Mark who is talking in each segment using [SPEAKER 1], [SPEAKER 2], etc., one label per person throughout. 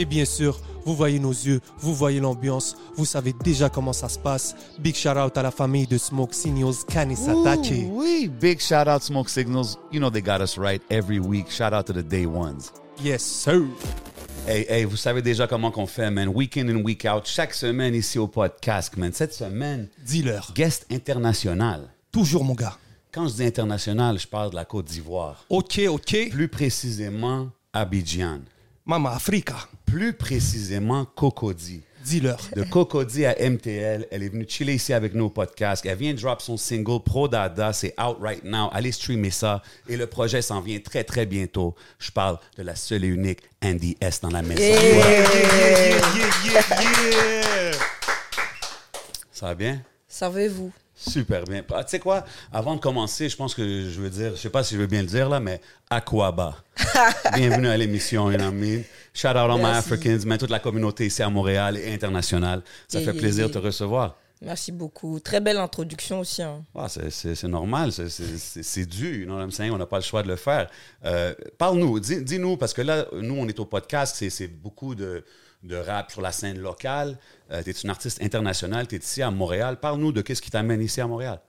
[SPEAKER 1] Et bien sûr, vous voyez nos yeux, vous voyez l'ambiance, vous savez déjà comment ça se passe. Big shout out à la famille de Smoke Signals, Kanisatake.
[SPEAKER 2] Oui, big shout out Smoke Signals. You know they got us right every week. Shout out to the day ones.
[SPEAKER 1] Yes, sir.
[SPEAKER 2] Hey, hey, vous savez déjà comment qu'on fait, man. Week in and week out. Chaque semaine ici au podcast, man. Cette semaine,
[SPEAKER 1] Dis-leur.
[SPEAKER 2] guest international.
[SPEAKER 1] Toujours, mon gars.
[SPEAKER 2] Quand je dis international, je parle de la Côte d'Ivoire.
[SPEAKER 1] Ok, ok.
[SPEAKER 2] Plus précisément, Abidjan.
[SPEAKER 1] Mama Africa.
[SPEAKER 2] Plus précisément, Cocody.
[SPEAKER 1] Dis-leur.
[SPEAKER 2] De Cocody à MTL, elle est venue chiller ici avec nos podcasts. Elle vient de drop son single Pro Dada, c'est out right now. Allez streamer ça. Et le projet s'en vient très, très bientôt. Je parle de la seule et unique Andy S dans la maison. Ça va bien?
[SPEAKER 3] Savez-vous
[SPEAKER 2] Super bien. Ah, tu sais quoi? Avant de commencer, je pense que je veux dire, je sais pas si je veux bien le dire là, mais Aquaba. Bienvenue à l'émission, you know what I mean? Shout out
[SPEAKER 3] Merci.
[SPEAKER 2] Africans, mais toute la communauté ici à Montréal et internationale. Ça fait plaisir de te recevoir.
[SPEAKER 3] Merci beaucoup. Très belle introduction aussi. hein.
[SPEAKER 2] Ah, c'est- normal, c'est- dû, you know what I'm saying? on n'a pas le choix de le faire. Euh, Parle-nous, dis- dis-nous, parce que là, nous, on est au podcast, c'est- beaucoup de, de rap sur la scène locale. tu es une artiste internationale, tu es ici à Montréal. Parle-nous de qu'est-ce qui t'amène ici à Montréal.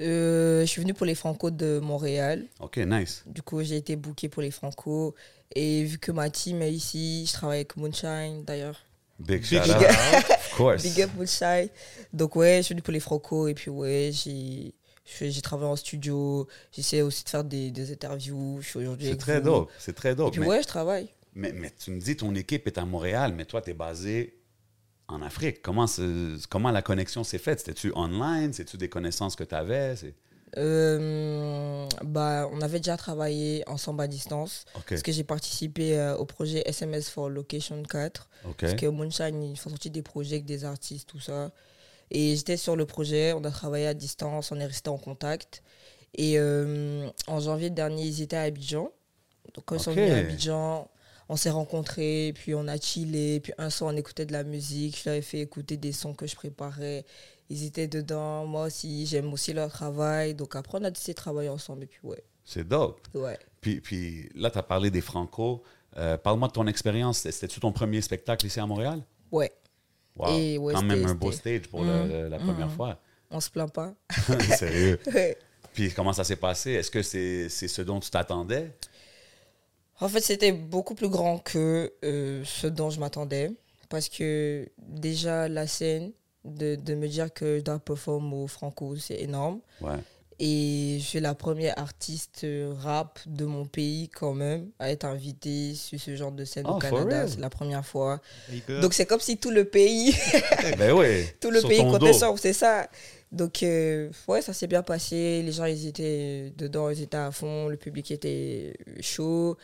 [SPEAKER 3] Euh, je suis venue pour les Franco de Montréal.
[SPEAKER 2] OK, nice.
[SPEAKER 3] Du coup, j'ai été bookée pour les Franco. Et vu que ma team est ici, je travaille avec Moonshine d'ailleurs.
[SPEAKER 2] Big shout
[SPEAKER 1] Big
[SPEAKER 2] out. Of course.
[SPEAKER 3] Big up Moonshine. Donc, ouais, je suis venue pour les Franco. Et puis, ouais, j'ai. J'ai travaillé en studio, j'essaie aussi de faire des, des interviews. Je suis aujourd'hui
[SPEAKER 2] C'est très
[SPEAKER 3] vous.
[SPEAKER 2] dope, c'est très
[SPEAKER 3] Et
[SPEAKER 2] dope.
[SPEAKER 3] puis,
[SPEAKER 2] mais,
[SPEAKER 3] ouais, je travaille.
[SPEAKER 2] mais, mais tu me dis, ton équipe est à Montréal, mais toi, tu es basé en Afrique. Comment, comment la connexion s'est faite? C'était-tu online? C'est-tu des connaissances que tu avais?
[SPEAKER 3] Euh, bah, on avait déjà travaillé ensemble à distance. Parce que j'ai participé euh, au projet SMS for Location 4.
[SPEAKER 2] OK.
[SPEAKER 3] Parce que Moonshine, ils font sortir des projets avec des artistes, tout ça. Et j'étais sur le projet, on a travaillé à distance, on est resté en contact. Et euh, en janvier dernier, ils étaient à Abidjan. Donc quand ils sont venus à Abidjan, on s'est rencontrés, puis on a chillé, puis un soir on écoutait de la musique, je leur ai fait écouter des sons que je préparais. Ils étaient dedans, moi aussi, j'aime aussi leur travail. Donc après, on a décidé de travailler ensemble, et puis ouais.
[SPEAKER 2] C'est dope.
[SPEAKER 3] ouais.
[SPEAKER 2] Puis, puis là, tu as parlé des Franco. Euh, Parle-moi de ton expérience. C'était-tu ton premier spectacle ici à Montréal?
[SPEAKER 3] Ouais,
[SPEAKER 2] Wow.
[SPEAKER 3] Et ouais,
[SPEAKER 2] Quand même un beau stage pour
[SPEAKER 3] Mhm.
[SPEAKER 2] le- la première fois.
[SPEAKER 3] on se plaint pas.
[SPEAKER 2] Sérieux. Puis comment ça s'est passé? Est-ce que c'est c'est ce dont tu t'attendais?
[SPEAKER 3] En fait, c'était beaucoup plus grand que euh, ce dont je m'attendais. Parce que déjà, la scène, de, de me dire que je dois performer au Franco, c'est énorme.
[SPEAKER 2] Ouais.
[SPEAKER 3] Et je suis la première artiste euh, rap de mon pays quand même à être invitée sur ce genre de scène
[SPEAKER 2] Oh,
[SPEAKER 3] au Canada. C'est la première fois.
[SPEAKER 1] Donc,
[SPEAKER 3] c'est comme si tout le pays,
[SPEAKER 2] Ben oui.
[SPEAKER 3] tout le
[SPEAKER 2] sur
[SPEAKER 3] pays comptait sur, c'est ça. Donc euh, ouais, ça s'est bien passé. Les gens, ils étaient dedans, ils étaient à fond. Le public était chaud.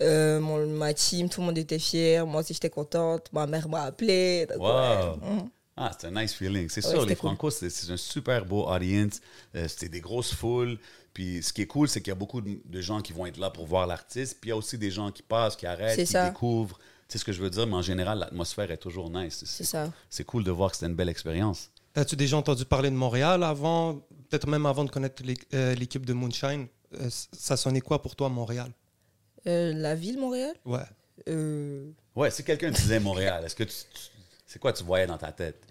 [SPEAKER 3] Euh, mon, ma team, tout le monde était fier. Moi aussi, j'étais contente. Ma mère m'a appelé. Donc,
[SPEAKER 2] Wow.
[SPEAKER 3] ouais. Mhm.
[SPEAKER 2] Ah, c'est un nice feeling. C'est
[SPEAKER 3] Ouais,
[SPEAKER 2] sûr, les
[SPEAKER 3] cool.
[SPEAKER 2] Franco, c'est c'est un super beau audience. Euh, C'était des grosses foules. Puis ce qui est cool, c'est qu'il y a beaucoup de, de gens qui vont être là pour voir l'artiste. Puis il y a aussi des gens qui passent, qui arrêtent,
[SPEAKER 3] C'est
[SPEAKER 2] qui
[SPEAKER 3] ça.
[SPEAKER 2] découvrent. Tu sais ce que je veux dire, mais en général, l'atmosphère est toujours nice.
[SPEAKER 3] C'est ça.
[SPEAKER 2] C'est cool de voir que c'était une belle expérience.
[SPEAKER 1] As-tu déjà entendu parler de Montréal avant, peut-être même avant de connaître euh, l'équipe de Moonshine? Euh, ça sonnait quoi pour toi, Montréal?
[SPEAKER 3] Euh, la ville, Montréal?
[SPEAKER 1] Ouais.
[SPEAKER 3] Euh,
[SPEAKER 2] Ouais, si quelqu'un disait Montréal, est-ce que tu, tu- c'est quoi tu voyais dans ta tête?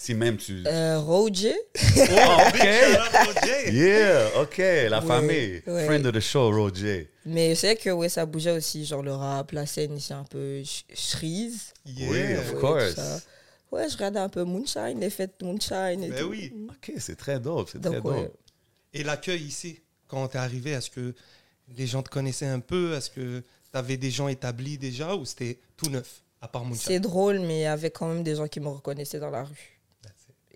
[SPEAKER 2] Si même tu.
[SPEAKER 3] euh, Roger
[SPEAKER 2] Oh, OK! Yeah, OK, la
[SPEAKER 3] Ouais,
[SPEAKER 2] famille.
[SPEAKER 3] ouais.
[SPEAKER 2] Friend of the show, Roger.
[SPEAKER 3] Mais c'est que ouais, ça bougeait aussi, genre le rap, la scène ici un peu ch- cerise.
[SPEAKER 2] Oui,
[SPEAKER 1] Yeah.
[SPEAKER 2] of
[SPEAKER 3] Ouais,
[SPEAKER 2] course.
[SPEAKER 3] Ouais, je regardais un peu Moonshine, les fêtes Moonshine et
[SPEAKER 1] Ben
[SPEAKER 3] tout.
[SPEAKER 1] oui.
[SPEAKER 2] OK, c'est très dope, c'est très dope.
[SPEAKER 3] ouais.
[SPEAKER 1] Et l'accueil ici, quand t'es arrivé, est-ce que les gens te connaissaient un peu? Est-ce que t'avais des gens établis déjà ou c'était tout neuf, à part Moonshine?
[SPEAKER 3] C'est drôle, mais il y avait quand même des gens qui me reconnaissaient dans la rue.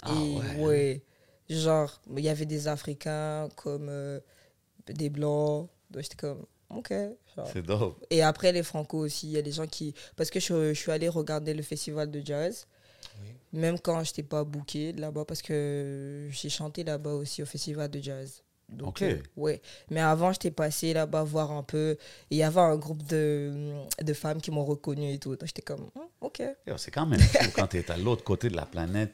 [SPEAKER 2] Ah
[SPEAKER 3] et
[SPEAKER 2] ouais.
[SPEAKER 3] Genre, il y avait des Africains comme euh, des Blancs. Donc j'étais comme, ok.
[SPEAKER 2] C'est dope.
[SPEAKER 3] Et après, les Franco aussi, il y a des gens qui. Parce que je, je suis allée regarder le festival de jazz. Même quand je n'étais pas booké là-bas, parce que j'ai chanté là-bas aussi au festival de jazz. Donc,
[SPEAKER 2] Ok.
[SPEAKER 3] euh, ouais. Mais avant, j'étais passée là-bas voir un peu. Il y avait un groupe de, de femmes qui m'ont reconnue et tout. Donc j'étais comme, Hum, ok.
[SPEAKER 2] C'est quand même fou quand tu es à l'autre côté de la planète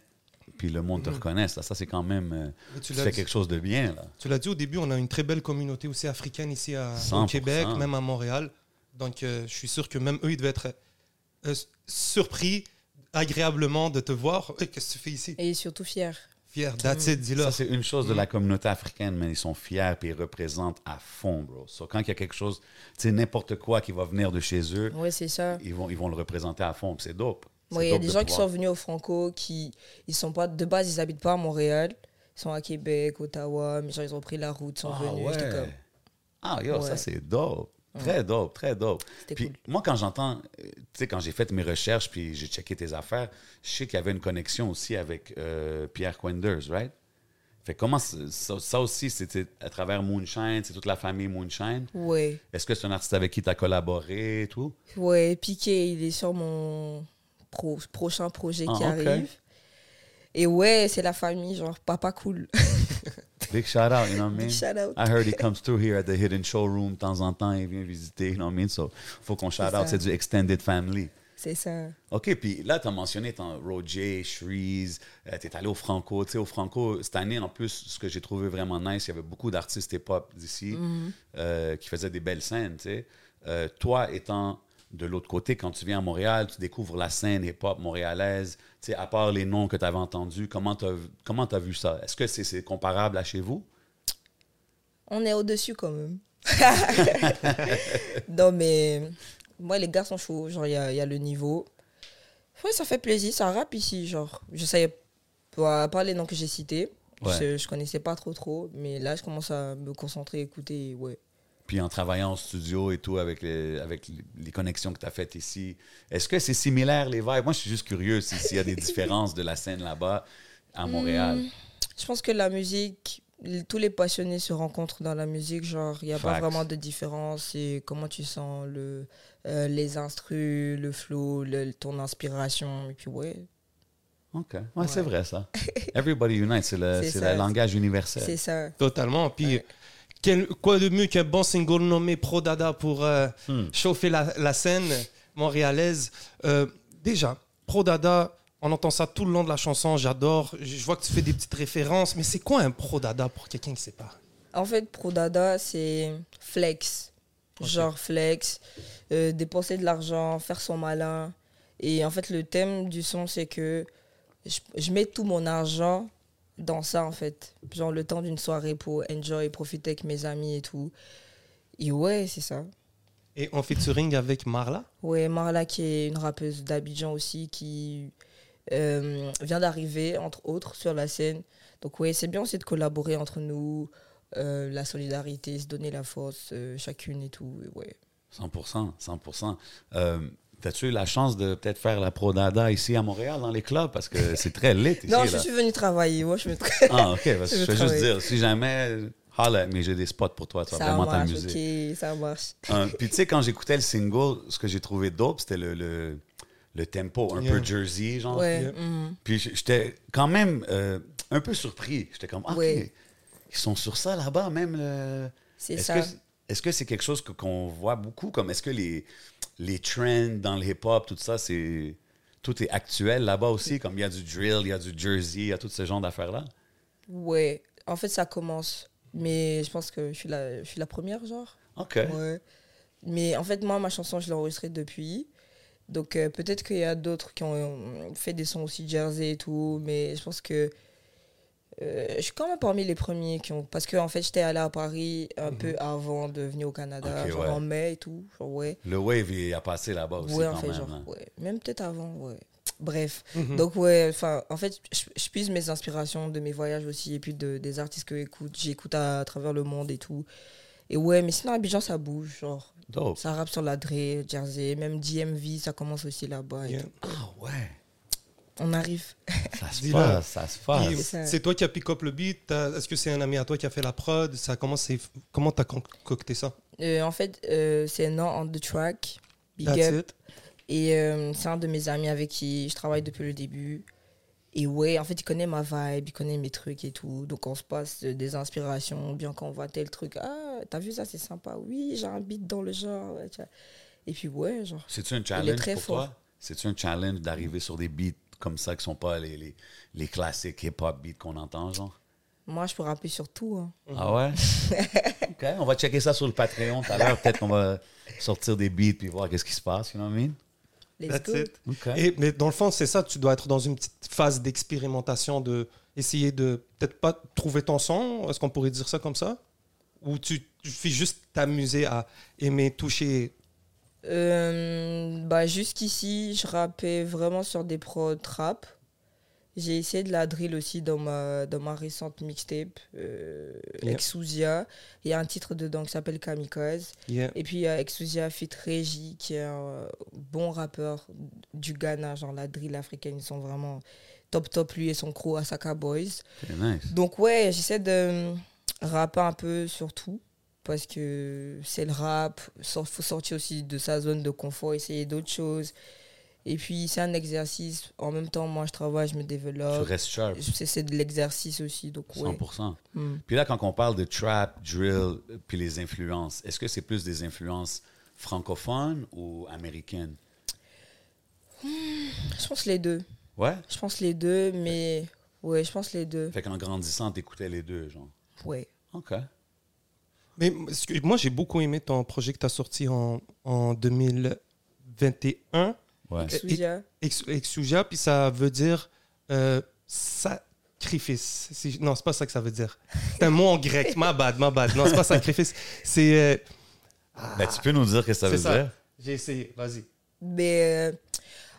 [SPEAKER 2] puis le monde te
[SPEAKER 1] Mhm.
[SPEAKER 2] reconnaisse. là. Ça, c'est quand même... euh,
[SPEAKER 1] Mais
[SPEAKER 2] tu
[SPEAKER 1] l'as
[SPEAKER 2] fais
[SPEAKER 1] dit-
[SPEAKER 2] quelque chose de bien, là.
[SPEAKER 1] Tu l'as dit au début, on a une très belle communauté aussi africaine ici à, au
[SPEAKER 2] 100%.
[SPEAKER 1] Québec, même à Montréal. Donc, euh, je suis sûr que même eux, ils devaient être euh, surpris agréablement de te voir. Hey, Qu'est-ce que tu fais ici?
[SPEAKER 3] Et surtout fière.
[SPEAKER 1] Fier, that's it,
[SPEAKER 2] Ça,
[SPEAKER 1] dis-leur.
[SPEAKER 2] c'est une chose de la communauté africaine, mais ils sont fiers et ils représentent à fond, bro. So, quand il y a quelque chose, tu sais, n'importe quoi qui va venir de chez eux,
[SPEAKER 3] c'est ça.
[SPEAKER 2] ils vont, ils vont le représenter à fond. C'est dope.
[SPEAKER 3] Ouais, il y a des
[SPEAKER 2] de
[SPEAKER 3] gens qui sont venus au Franco qui ils sont pas de base ils habitent pas à Montréal ils sont à Québec Ottawa mais genre ils ont pris la route sont
[SPEAKER 2] Ah
[SPEAKER 3] venus
[SPEAKER 2] ouais.
[SPEAKER 3] comme
[SPEAKER 2] Ah, yo, ça c'est dope. Très dope, très dope. Puis
[SPEAKER 3] cool.
[SPEAKER 2] moi, quand j'entends, euh, tu sais, quand j'ai fait mes recherches puis j'ai checké tes affaires, je sais qu'il y avait une connexion aussi avec euh, Pierre Quenders, right? Fait comment ça, ça aussi, c'était à travers Moonshine, c'est toute la famille Moonshine.
[SPEAKER 3] ouais
[SPEAKER 2] Est-ce que c'est un artiste avec qui tu as collaboré et tout?
[SPEAKER 3] ouais Piqué il est sur mon pro- prochain projet qui
[SPEAKER 2] Ah,
[SPEAKER 3] arrive et ouais c'est la famille genre papa cool
[SPEAKER 2] Big shout out, you know what I mean?
[SPEAKER 3] Big shout out.
[SPEAKER 2] I heard he comes through here at the Hidden Showroom de temps en temps, il vient visiter, you know what I mean? So, faut qu'on shout out, c'est du extended family.
[SPEAKER 3] c'est ça
[SPEAKER 2] OK, puis là, tu as mentionné ton Roger, Shreeze, tu es allé au Franco. Tu sais, au Franco, cette année, en plus, ce que j'ai trouvé vraiment nice, il y avait beaucoup d'artistes hip-hop d'ici euh, qui faisaient des belles scènes, tu sais. Euh, toi, étant de l'autre côté, quand tu viens à Montréal, tu découvres la scène hip-hop montréalaise, tu sais, à part les noms que tu avais entendus, comment tu as, vu ça? Est-ce que c'est comparable à chez vous?
[SPEAKER 3] on est au dessus quand même non mais moi les gars sont chauds genre il y a, y a le niveau ouais ça fait plaisir ça rappe ici genre je savais pas les noms que j'ai cités
[SPEAKER 2] Ouais.
[SPEAKER 3] je, je connaissais pas trop trop mais là je commence à me concentrer écouter ouais
[SPEAKER 2] Puis en travaillant au studio et tout, avec les, avec les- connexions que tu as faites ici, est-ce que c'est similaire les vibes? Moi, je suis juste curieux si- s'il y a des différences de la scène là-bas à Montréal.
[SPEAKER 3] je pense que la musique tous les passionnés se rencontrent dans la musique genre il n'y a pas vraiment de différence c'est comment tu sens le euh, les instrus le flow le- ton inspiration et puis ouais
[SPEAKER 2] OK. Ouais, c'est vrai ça. Everybody Unite, c'est le,
[SPEAKER 3] C'est
[SPEAKER 2] c'est
[SPEAKER 3] ça.
[SPEAKER 2] le langage universel.
[SPEAKER 3] c'est ça
[SPEAKER 1] Totalement. Puis, quel- quoi de mieux qu'un bon single nommé Pro Dada pour euh,
[SPEAKER 2] Hmm.
[SPEAKER 1] chauffer la, la scène montréalaise? Euh, Déjà, Pro Dada, on entend ça tout le long de la chanson. J'adore. Je vois que tu fais des petites références. Mais c'est quoi un Pro Dada pour quelqu'un qui ne sait pas?
[SPEAKER 3] En fait, Pro Dada, c'est flex. Genre flex, euh, dépenser de l'argent, faire son malin. Et en fait, le thème du son, c'est que je, je mets tout mon argent dans ça, en fait. Genre le temps d'une soirée pour enjoy, profiter avec mes amis et tout. Et ouais, c'est ça.
[SPEAKER 1] Et en featuring avec Marla?
[SPEAKER 3] Ouais, Marla, qui est une rappeuse d'Abidjan aussi, qui euh, vient d'arriver, entre autres, sur la scène. Donc, ouais, c'est bien aussi de collaborer entre nous, euh, la solidarité, se donner la force, euh, chacune et tout. et ouais.
[SPEAKER 2] 100 100 euh, T'as-tu eu la chance de peut-être faire la Pro Dada ici à Montréal dans les clubs? Parce que c'est très lit ici.
[SPEAKER 3] non, je
[SPEAKER 2] là.
[SPEAKER 3] suis venue travailler. Moi, je me
[SPEAKER 2] Ah, OK. Parce que
[SPEAKER 3] Je
[SPEAKER 2] je veux juste dire, si jamais, holla, mais j'ai des spots pour toi. Tu vas
[SPEAKER 3] Ça
[SPEAKER 2] vraiment
[SPEAKER 3] marche,
[SPEAKER 2] t'amuser.
[SPEAKER 3] ok, ça marche.
[SPEAKER 2] Euh, Puis tu sais, quand j'écoutais le single, ce que j'ai trouvé dope, c'était le, le, le tempo, un
[SPEAKER 1] Yeah.
[SPEAKER 2] peu Jersey, genre.
[SPEAKER 3] Ouais,
[SPEAKER 1] Yeah.
[SPEAKER 3] mhm.
[SPEAKER 2] Puis j'étais quand même euh, un peu surpris. J'étais comme, ah, OK,
[SPEAKER 3] Ouais.
[SPEAKER 2] ils sont sur ça là-bas, même. le-
[SPEAKER 3] c'est
[SPEAKER 2] Est-ce
[SPEAKER 3] ça.
[SPEAKER 2] que est-ce que c'est quelque chose que- qu'on voit beaucoup? Comme est-ce que les, les trends dans le hip-hop, tout ça, c'est. Tout est actuel là-bas aussi, comme il y a du drill, il y a du jersey, il y a tout ce genre d'affaires-là.
[SPEAKER 3] Ouais, en fait, ça commence. Mais je pense que je suis la, je suis la première, genre.
[SPEAKER 2] OK.
[SPEAKER 3] Ouais. Mais en fait, moi, ma chanson, je l'ai enregistrée depuis. Donc, euh, peut-être qu'il y a d'autres qui ont fait des sons aussi Jersey et tout. Mais je pense que euh, je suis quand même parmi les premiers qui ont. Parce que, en fait, j'étais allée à Paris un peu avant de venir au Canada,
[SPEAKER 2] Ok,
[SPEAKER 3] genre
[SPEAKER 2] ouais.
[SPEAKER 3] en mai et tout. Genre, ouais.
[SPEAKER 2] Le wave, il a passé là-bas aussi
[SPEAKER 3] ouais, en
[SPEAKER 2] quand
[SPEAKER 3] fait,
[SPEAKER 2] même.
[SPEAKER 3] genre,
[SPEAKER 2] hein.
[SPEAKER 3] ouais. Même peut-être avant, ouais. Bref.
[SPEAKER 1] Mhm.
[SPEAKER 3] Donc, ouais, enfin, en fait, je, je puise mes inspirations de mes voyages aussi et puis de, des artistes que j'écoute. J'écoute à, travers le monde et tout. Et ouais, mais sinon, Abidjan, ça bouge. Genre,
[SPEAKER 2] Dope.
[SPEAKER 3] ça rappe sur la Dre, Jersey, même DMV, ça commence aussi là-bas.
[SPEAKER 1] Yeah.
[SPEAKER 2] Ah ouais.
[SPEAKER 3] On arrive.
[SPEAKER 2] Ça se passe, ça se passe.
[SPEAKER 3] c'est
[SPEAKER 1] toi qui as pick up le beat. Est-ce que c'est un ami à toi qui a fait la prod? Ça, Comment c'est comment t'as concocté ça?
[SPEAKER 3] Euh, en fait, euh, c'est Non on the track. Big
[SPEAKER 1] That's
[SPEAKER 3] up.
[SPEAKER 1] it.
[SPEAKER 3] Et euh, c'est un de mes amis avec qui je travaille depuis le début. Et ouais, en fait, il connaît ma vibe, il connaît mes trucs et tout. Donc, on se passe des inspirations. Bien quand on voit tel truc, ah, t'as vu ça, c'est sympa. Oui, j'ai un beat dans le genre. ouais, tu. Et puis, ouais, genre.
[SPEAKER 2] C'est-tu un challenge pour
[SPEAKER 3] fort.
[SPEAKER 2] toi? C'est-tu un challenge d'arriver sur des beats comme ça qui sont pas les, les, les classiques hip-hop beats qu'on entend, genre?
[SPEAKER 3] Moi, je peux rapper sur tout. hein.
[SPEAKER 2] Ah ouais? OK, on va checker ça sur le Patreon tout à l'heure. Peut-être qu'on va sortir des beats puis voir qu'est-ce qui se passe, you know what I mean?
[SPEAKER 1] That's it. Et, mais dans le fond, c'est ça, tu dois être dans une petite phase d'expérimentation, de essayer de peut-être pas trouver ton son, est-ce qu'on pourrait dire ça comme ça? Ou tu, tu fais juste t'amuser à aimer toucher
[SPEAKER 3] Euh, bah, jusqu'ici, je rappais vraiment sur des prods trap. J'ai essayé de la drill aussi dans ma, dans ma récente mixtape, euh,
[SPEAKER 1] Yeah.
[SPEAKER 3] Exousia. Il y a un titre dedans qui s'appelle Kamikaze.
[SPEAKER 1] Yeah.
[SPEAKER 3] Et puis il y a Exousia Fit Regi, qui est un bon rappeur du Ghana, genre la drill africaine. Ils sont vraiment top top, lui et son crew Asaka Boys.
[SPEAKER 2] Nice.
[SPEAKER 3] Donc ouais, j'essaie de rapper un peu sur tout parce que c'est le rap, il faut sortir aussi de sa zone de confort, essayer d'autres choses. Et puis c'est un exercice, en même temps moi je travaille, je me
[SPEAKER 2] Tu
[SPEAKER 3] développe.
[SPEAKER 2] restes sharp,
[SPEAKER 3] C'est c'est de l'exercice aussi, donc ouais.
[SPEAKER 2] 100%.
[SPEAKER 3] Hmm.
[SPEAKER 2] Puis là, quand on parle de trap, drill, puis les influences, est-ce que c'est plus des influences francophones ou américaines?
[SPEAKER 3] Je pense les deux.
[SPEAKER 2] Ouais?
[SPEAKER 3] Je pense les deux, mais ouais, je pense les deux.
[SPEAKER 2] Fait qu'en grandissant, t'écoutais les deux, genre.
[SPEAKER 3] Ouais.
[SPEAKER 2] OK.
[SPEAKER 1] Mais moi, j'ai beaucoup aimé ton projet que tu as sorti en, en 2021,
[SPEAKER 2] Ouais.
[SPEAKER 3] Exousia.
[SPEAKER 1] Ex- Exousia, puis ça veut dire euh, sacrifice. Non, c'est pas ça que ça veut dire. C'est un mot en grec. Ma bad, ma bad. Non, c'est pas sacrifice. C'est. euh,
[SPEAKER 2] Ben, tu peux nous dire ce que ça veut
[SPEAKER 1] ça.
[SPEAKER 2] dire?
[SPEAKER 1] J'ai essayé, vas-y.
[SPEAKER 3] Mais euh,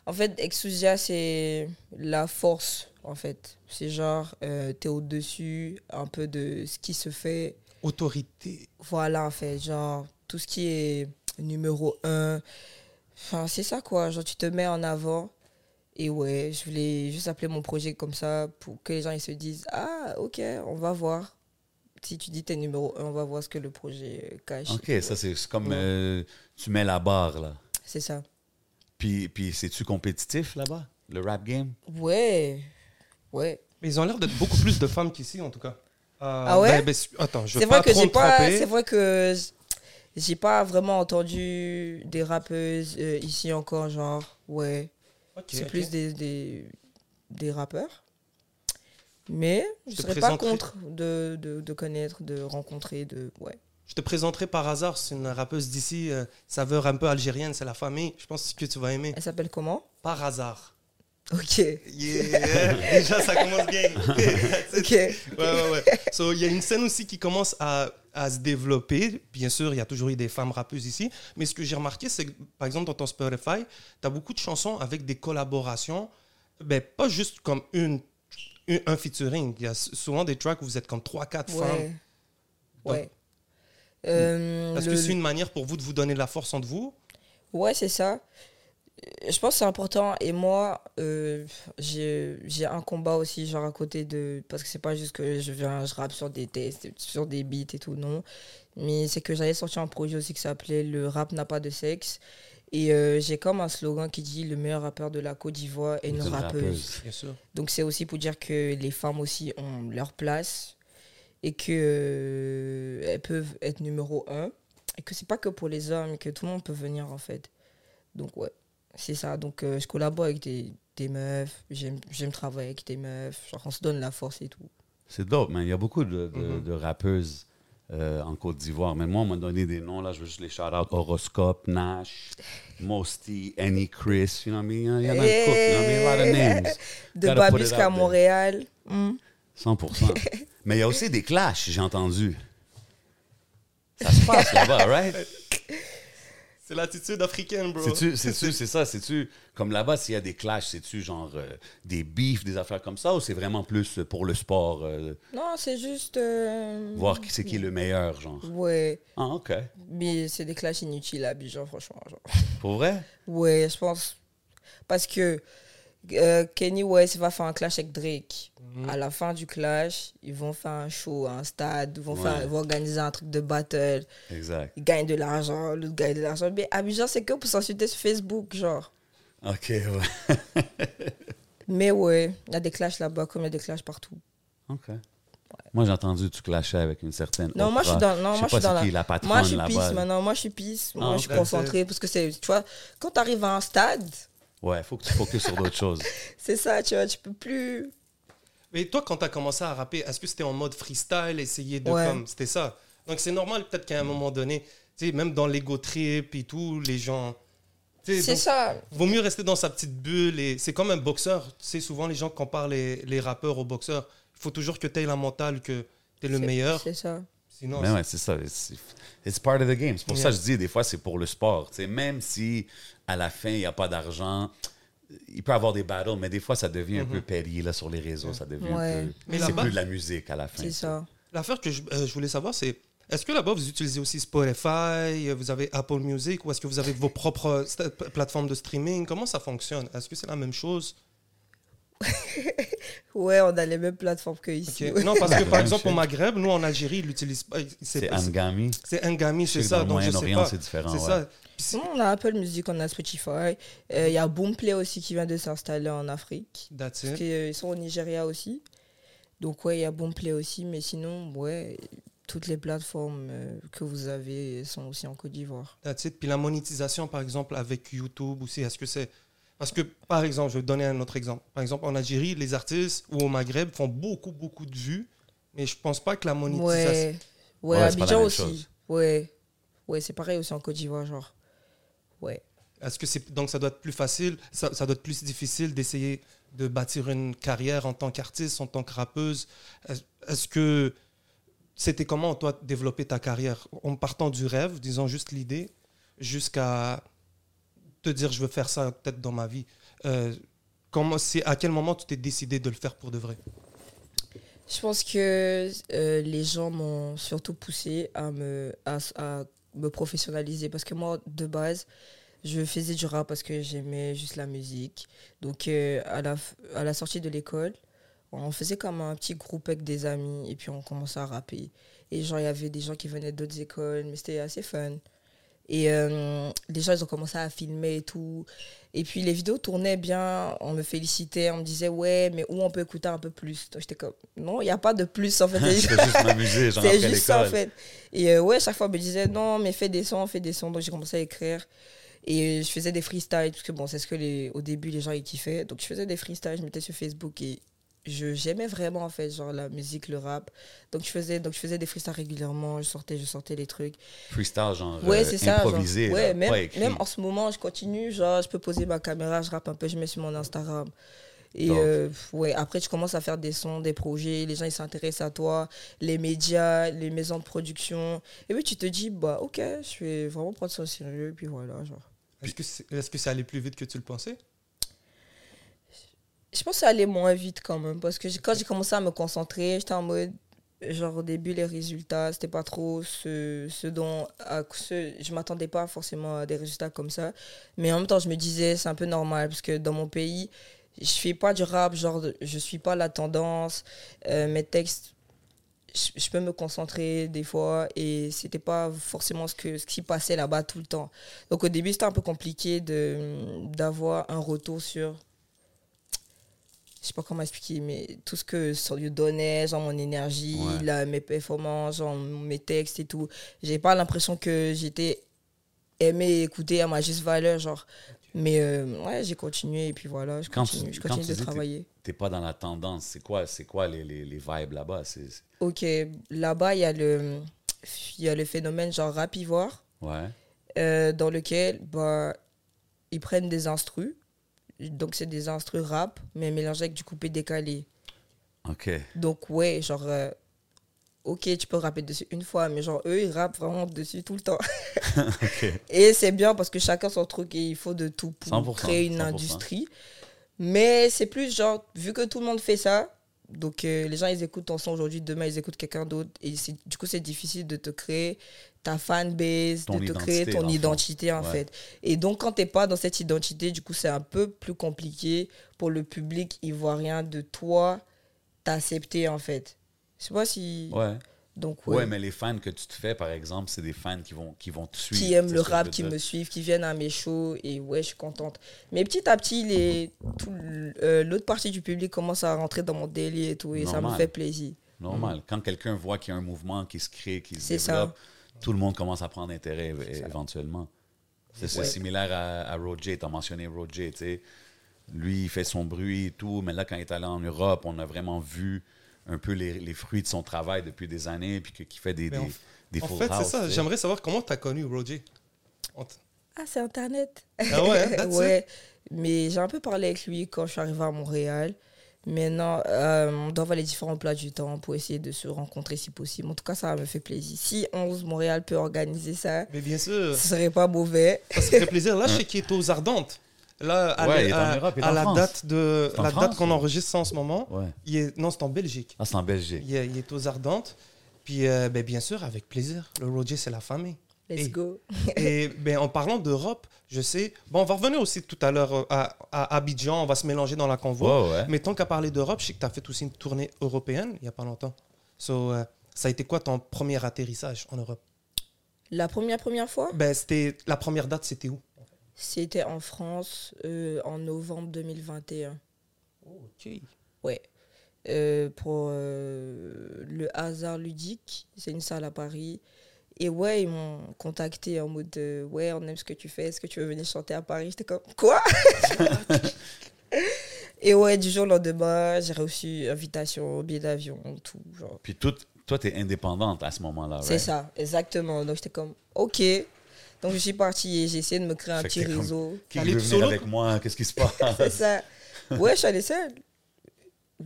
[SPEAKER 3] en fait, Exousia, c'est la force, en fait. C'est genre, euh, t'es au-dessus un peu de ce qui se fait.
[SPEAKER 1] Autorité.
[SPEAKER 3] Voilà, en fait, genre, tout ce qui est numéro un. Enfin, c'est ça, quoi. Genre, tu te mets en avant. Et ouais, je voulais juste appeler mon projet comme ça pour que les gens ils se disent Ah, ok, on va voir. Si tu dis t'es numéro un, on va voir ce que le projet cache.
[SPEAKER 2] OK, ça, c'est c'est comme
[SPEAKER 3] Ouais.
[SPEAKER 2] euh, tu mets la barre, là.
[SPEAKER 3] C'est ça.
[SPEAKER 2] Puis, puis c'est-tu compétitif, là-bas, le rap game?
[SPEAKER 3] Ouais. Ouais.
[SPEAKER 1] Mais ils ont l'air d'être beaucoup plus de femmes qu'ici, en tout cas. Euh,
[SPEAKER 3] Ah ouais?
[SPEAKER 1] ben, ben, attends, je
[SPEAKER 3] C'est
[SPEAKER 1] veux
[SPEAKER 3] vrai
[SPEAKER 1] pas trop
[SPEAKER 3] pas. C'est vrai que j'ai pas vraiment entendu des rappeuses euh, ici encore, genre ouais. C'est plus des, des, des rappeurs. Mais je
[SPEAKER 1] te
[SPEAKER 3] serais pas
[SPEAKER 1] présenterai-
[SPEAKER 3] contre de, de, de connaître, de rencontrer, de ouais.
[SPEAKER 1] Je te présenterai par hasard, c'est une rappeuse d'ici, euh, saveur un peu algérienne, c'est la famille. Je pense que tu vas aimer.
[SPEAKER 3] Elle s'appelle comment?
[SPEAKER 1] Par hasard.
[SPEAKER 3] Ok.
[SPEAKER 1] Yeah. Déjà, ça commence bien.
[SPEAKER 3] Ok.
[SPEAKER 1] Ouais, ouais, ouais. So, il y a une scène aussi qui commence à, à se développer. Bien sûr, il y a toujours eu des femmes rappeuses ici. Mais ce que j'ai remarqué, c'est que, par exemple, dans ton Spotify, tu as beaucoup de chansons avec des collaborations. Ben, pas juste comme une, une- un featuring. Il y a souvent des tracks où vous êtes comme 3-4 femmes.
[SPEAKER 3] Ouais. Ouais. Euh,
[SPEAKER 1] Est-ce
[SPEAKER 3] le-
[SPEAKER 1] que c'est une manière pour vous de vous donner de la force entre vous?
[SPEAKER 3] Ouais, c'est ça. Je pense que c'est important. Et moi, euh, j'ai un combat aussi, genre à côté de. Parce que c'est pas juste que je viens, je rappe sur des tests, sur des beats et tout, non. Mais c'est que j'avais sorti un projet aussi qui s'appelait Le rap n'a pas de sexe. Et euh, j'ai comme un slogan qui dit Le meilleur rappeur de la Côte d'Ivoire est une rappeuse.
[SPEAKER 1] Bien sûr.
[SPEAKER 3] Donc c'est aussi pour dire que les femmes aussi ont leur place et que euh, elles peuvent être numéro un et que c'est pas que pour les hommes que tout le monde peut venir en fait. Donc ouais, c'est ça. Donc euh, je collabore avec des, des meufs, j'aime travailler avec des meufs, genre on se donne la force et tout.
[SPEAKER 2] C'est dope, man. Il y a beaucoup de, de,
[SPEAKER 1] Mhm.
[SPEAKER 2] de rappeuses euh, en Côte d'Ivoire. Mais moi, on m'a donné des noms, là. Je veux juste les shout-out. Horoscope, Nash, Mosty, Annie Chris. You know what I mean? Il y en a une couple. You know what I mean? A lot of names.
[SPEAKER 3] De jusqu'à
[SPEAKER 2] there.
[SPEAKER 3] Montréal. hmm.
[SPEAKER 2] 100%. Mais il y a aussi des clashs, j'ai entendu. Ça se passe là-bas, right?
[SPEAKER 1] C'est l'attitude africaine, bro.
[SPEAKER 2] C'est-tu, c'est-tu, c'est ça, c'est-tu, comme là-bas, s'il y a des clashs, c'est-tu genre euh, des beefs, des affaires comme ça, ou c'est vraiment plus pour le sport, euh,
[SPEAKER 3] Non, c'est juste. euh,
[SPEAKER 2] voir qui c'est qui est le meilleur, genre?
[SPEAKER 3] Ouais,
[SPEAKER 2] Ah, OK.
[SPEAKER 3] mais c'est des clashs inutiles à Abidjan, franchement. genre.
[SPEAKER 2] Pour vrai?
[SPEAKER 3] Ouais, je pense. Parce que euh, Kenny West va faire un clash avec Drake.
[SPEAKER 2] Mhm.
[SPEAKER 3] À la fin du clash, ils vont faire un show à un stade, ils vont,
[SPEAKER 2] Ouais.
[SPEAKER 3] faire, ils vont organiser un truc de battle.
[SPEAKER 2] Exact.
[SPEAKER 3] Ils gagnent de l'argent, l'autre gagne de l'argent. Mais Abidjan, c'est que pour s'insulter sur Facebook, genre.
[SPEAKER 2] OK, ouais.
[SPEAKER 3] Mais ouais, il y a des clashs là-bas comme il y a des clashs partout.
[SPEAKER 2] OK. Moi, j'ai entendu que tu clashais avec une certaine.
[SPEAKER 3] Non, moi je suis dans, non,
[SPEAKER 2] Je
[SPEAKER 3] moi,
[SPEAKER 2] sais
[SPEAKER 3] je suis dans la.
[SPEAKER 2] qui, la patronne
[SPEAKER 3] moi je suis
[SPEAKER 2] là.
[SPEAKER 3] maintenant. Moi je suis pisse. Moi
[SPEAKER 2] Ah,
[SPEAKER 3] je suis
[SPEAKER 1] ok.
[SPEAKER 3] concentrée parce que c'est, tu vois, quand tu arrives à un stade,
[SPEAKER 2] Ouais, faut que tu focuses sur d'autres choses.
[SPEAKER 3] c'est ça, tu vois, tu peux plus.
[SPEAKER 1] Mais toi, quand tu as commencé à rapper, est-ce que c'était en mode freestyle, essayer de
[SPEAKER 3] Ouais.
[SPEAKER 1] comme. C'était ça? Donc c'est normal, peut-être qu'à un moment donné, tu sais, même dans l'ego trip et tout, les gens.
[SPEAKER 3] C'est ça.
[SPEAKER 1] Vaut mieux rester dans sa petite bulle. et C'est comme un boxeur. Tu sais, souvent, les gens comparent les, les rappeurs aux boxeurs. Il faut toujours que tu aies la mentale que tu es le meilleur.
[SPEAKER 3] C'est ça.
[SPEAKER 1] Sinon,
[SPEAKER 2] Mais ouais, c'est ça. It's, it's part of the game. C'est pour ça que je dis, des fois, c'est pour le sport. Tu sais, même si à la fin, il n'y a pas d'argent, il peut y avoir des battles, mais des fois, ça devient un peu petty là, sur les réseaux. Ça devient
[SPEAKER 3] Ouais.
[SPEAKER 2] un peu.
[SPEAKER 1] Mais
[SPEAKER 2] c'est plus de la musique à la fin.
[SPEAKER 3] C'est ça.
[SPEAKER 1] l'affaire que je, euh, je voulais savoir, c'est est-ce que là-bas, vous utilisez aussi Spotify, vous avez Apple Music, ou est-ce que vous avez vos propres plateformes de streaming? Comment ça fonctionne? Est-ce que c'est la même chose?
[SPEAKER 3] Ouais, on a les mêmes plateformes que ici.
[SPEAKER 1] Non, parce que par exemple, au. Maghreb, nous, en Algérie, ils l'utilisent pas.
[SPEAKER 2] C'est Angami.
[SPEAKER 1] C'est Ngami, c'est ça.
[SPEAKER 2] dans le
[SPEAKER 1] Donc, je sais
[SPEAKER 2] Moyen-Orient,
[SPEAKER 1] pas.
[SPEAKER 2] c'est différent.
[SPEAKER 1] C'est
[SPEAKER 2] ouais.
[SPEAKER 1] ça.
[SPEAKER 3] Sinon, on a Apple Music, on a Spotify. Euh, Il y a Boomplay aussi qui vient de s'installer en Afrique.
[SPEAKER 1] That's
[SPEAKER 3] Parce
[SPEAKER 1] it.
[SPEAKER 3] qu'ils sont au Nigeria aussi. Donc, ouais, il y a Boomplay aussi. Mais sinon, ouais, toutes les plateformes euh, que vous avez sont aussi en Côte d'Ivoire.
[SPEAKER 1] That's it. Puis la monétisation, par exemple, avec YouTube aussi, est-ce que c'est. Parce que, par exemple, je vais te donner un autre exemple. Par exemple, en Algérie, les artistes ou au Maghreb font beaucoup, beaucoup de vues, mais je pense pas que la monétisation.
[SPEAKER 3] Ouais, ouais,
[SPEAKER 2] Ouais,
[SPEAKER 3] Abidjan aussi.
[SPEAKER 2] chose.
[SPEAKER 3] Ouais, ouais c'est pareil aussi en Côte d'Ivoire, genre. Ouais.
[SPEAKER 1] Est-ce que c'est donc ça doit être plus facile, ça, ça doit être plus difficile d'essayer de bâtir une carrière en tant qu'artiste, en tant que rappeuse? Est- Est-ce que c'était comment toi développer ta carrière? En partant du rêve, disons juste l'idée, jusqu'à te dire je veux faire ça peut-être dans ma vie. Euh, comment c'est à quel moment tu t'es décidé de le faire pour de vrai?
[SPEAKER 3] Je pense que euh, les gens m'ont surtout poussé à me, à, me professionnaliser parce que moi, de base, je faisais du rap parce que j'aimais juste la musique. Donc, euh, à, la, à la sortie de l'école, on faisait comme un petit groupe avec des amis et puis on commençait à rapper. Et genre, il y avait des gens qui venaient d'autres écoles, mais c'était assez fun. Et euh, les gens, ils ont commencé à filmer et tout. Et puis les vidéos tournaient bien, on me félicitait, on me disait ouais, mais où on peut écouter un peu plus? J'étais comme non, il n'y a pas de plus en fait. C'est
[SPEAKER 2] juste m'amuser, genre
[SPEAKER 3] c'est
[SPEAKER 2] après
[SPEAKER 3] juste ça en fait. Et euh, ouais, chaque fois on me disait non, mais fais des sons, fais des sons. Donc j'ai commencé à écrire. Et je faisais des freestyles, parce que bon, c'est ce que les, au début les gens ils kiffaient. Donc je faisais des freestyles, je mettais sur Facebook et je j'aimais vraiment en fait genre la musique, le rap. Donc je faisais donc je faisais des freestyles régulièrement, je sortais je sortais les trucs.
[SPEAKER 2] Freestyle, genre
[SPEAKER 3] Ouais,
[SPEAKER 2] euh,
[SPEAKER 3] c'est ça. genre.
[SPEAKER 2] improvisé,
[SPEAKER 3] ouais, même, même en ce moment, je continue. Genre, je peux poser ma caméra, je rappe un peu, je mets sur mon Instagram. Et euh, ouais, après, tu commences à faire des sons, des projets, les gens ils s'intéressent à toi, les médias, les maisons de production. Et puis tu te dis, bah ok, je vais vraiment prendre ça au sérieux. Puis voilà, genre.
[SPEAKER 1] Est-ce que c'est est-ce que c'est allé plus vite que tu le pensais?
[SPEAKER 3] Je pense que ça allait moins vite quand même. Parce que quand j'ai commencé à me concentrer, j'étais en mode. Genre au début, les résultats, c'était pas trop ce, ce dont. Ce, je m'attendais pas forcément à des résultats comme ça. Mais en même temps, je me disais, c'est un peu normal. Parce que dans mon pays, je fais pas du rap, genre, je suis pas la tendance. Euh, mes textes, je, peux me concentrer des fois. Et c'était pas forcément ce, que, ce qui passait là-bas tout le temps. Donc au début, c'était un peu compliqué d'avoir un retour sur je sais pas comment expliquer, mais tout ce que Sorio donnait, genre mon énergie,
[SPEAKER 2] Ouais.
[SPEAKER 3] la- mes performances, genre mes textes et tout, j'ai pas l'impression que j'étais aimé et écouté à ma juste valeur, genre. Mais euh, ouais, j'ai continué et puis voilà, je
[SPEAKER 2] Quand tu-
[SPEAKER 3] continue, je continue
[SPEAKER 2] tu
[SPEAKER 3] de
[SPEAKER 2] t'es-
[SPEAKER 3] travailler.
[SPEAKER 2] T'es pas dans la tendance. C'est quoi, c'est quoi les, les, les vibes là-bas?
[SPEAKER 3] Ok, là-bas, il y, a le- il y a le phénomène genre rap ivoire,
[SPEAKER 2] Ouais.
[SPEAKER 3] euh, dans lequel bah, ils prennent des instrus, donc c'est des instrus rap, mais mélangés avec du coupé décalé.
[SPEAKER 2] OK.
[SPEAKER 3] Donc, ouais, genre, euh, ok, tu peux rapper dessus une fois, mais genre, eux, ils rappent vraiment dessus tout le temps. Et c'est bien parce que chacun son truc et il faut de tout pour
[SPEAKER 2] 100%,
[SPEAKER 3] créer une
[SPEAKER 2] 100%.
[SPEAKER 3] industrie. Mais c'est plus genre, vu que tout le monde fait ça, donc euh, les gens, ils écoutent ton son aujourd'hui, demain, ils écoutent quelqu'un d'autre. Et du coup, c'est difficile de te créer ta fanbase, de te créer ton
[SPEAKER 2] fond.
[SPEAKER 3] identité, en
[SPEAKER 2] Ouais.
[SPEAKER 3] fait. Et donc, quand t'es pas dans cette identité, du coup, c'est un peu plus compliqué pour le public ivoirien de toi t'accepter, en fait. Je sais pas si...
[SPEAKER 2] Ouais.
[SPEAKER 3] Donc,
[SPEAKER 2] ouais.
[SPEAKER 3] ouais.
[SPEAKER 2] mais les fans que tu te fais, par exemple, c'est des fans qui vont, qui vont te suivre.
[SPEAKER 3] qui aiment le rap, qui me suivent, qui viennent à mes shows et ouais, je suis contente. Mais petit à petit, les, le- euh, l'autre partie du public commence à rentrer dans mon délire et tout et ça me fait plaisir.
[SPEAKER 2] Normal. Quand quelqu'un voit qu'il y a un mouvement qui se crée, qui se
[SPEAKER 3] C'est ça.
[SPEAKER 2] développe, tout le monde commence à prendre intérêt éventuellement. C'est
[SPEAKER 3] Ouais.
[SPEAKER 2] similaire à, à Roger. Tu as mentionné Roger, tu sais. Lui, il fait son bruit et tout, mais là, quand il est allé en Europe, on a vraiment vu un peu les, les fruits de son travail depuis des années, puis que- qu'il fait des, des,
[SPEAKER 1] En fait, c'est ça. J'aimerais savoir comment tu as connu Roger.
[SPEAKER 3] Ah, c'est Internet
[SPEAKER 1] Ah ouais, hein.
[SPEAKER 3] Ouais, mais j'ai un peu parlé avec lui quand je suis arrivée à Montréal. Maintenant, euh, on doit voir les différents plats du temps pour essayer de se rencontrer si possible. En tout cas, ça me fait plaisir. Si 11 Montréal peut organiser ça,
[SPEAKER 1] Mais bien sûr,
[SPEAKER 3] ce serait pas mauvais.
[SPEAKER 1] ça se ferait plaisir. Là, je sais qu'il est aux Ardentes. Là, à,
[SPEAKER 2] Ouais,
[SPEAKER 1] la- à-
[SPEAKER 2] Europe,
[SPEAKER 1] à
[SPEAKER 2] France.
[SPEAKER 1] date de la
[SPEAKER 2] France,
[SPEAKER 1] date qu'on enregistre ça en ce moment,
[SPEAKER 2] Ouais.
[SPEAKER 1] il est non, c'est en Belgique.
[SPEAKER 2] Ah, c'est en Belgique.
[SPEAKER 1] Il est, il est aux Ardentes. Puis, euh, ben, bien sûr, avec plaisir. Le Roger, c'est la famille.
[SPEAKER 3] Let's
[SPEAKER 1] Et-
[SPEAKER 3] go.
[SPEAKER 1] Et ben, en parlant d'Europe, je sais. Bon, on va revenir aussi tout à l'heure euh, à, à Abidjan. On va se mélanger dans la convoi.
[SPEAKER 2] Ouais.
[SPEAKER 1] Mais tant qu'à parler d'Europe, je sais que tu as fait aussi une tournée européenne il n'y a pas longtemps. So, euh, ça a été quoi ton premier atterrissage en Europe?
[SPEAKER 3] La première, première fois,
[SPEAKER 1] ben, c'était La première date, c'était où?
[SPEAKER 3] C'était en France euh, en novembre 2021.
[SPEAKER 1] Ok.
[SPEAKER 3] Ouais. Euh, pour euh, le hasard ludique, c'est une salle à Paris. Et ouais, ils m'ont contacté en mode euh, Ouais, on aime ce que tu fais, est-ce que tu veux venir chanter à Paris? J'étais comme Quoi? Et ouais, du jour au lendemain, j'ai reçu invitation, billet d'avion, tout. Genre.
[SPEAKER 2] Puis tout, toi, tu es indépendante à ce moment-là,
[SPEAKER 3] C'est
[SPEAKER 2] right?
[SPEAKER 3] ça, exactement. Donc j'étais comme Ok. Donc je suis partie et j'ai essayé de me créer un petit réseau.
[SPEAKER 2] Qui veut venir avec moi? Qu'est-ce qui se passe?
[SPEAKER 3] C'est ça. Ouais, je suis allée seule.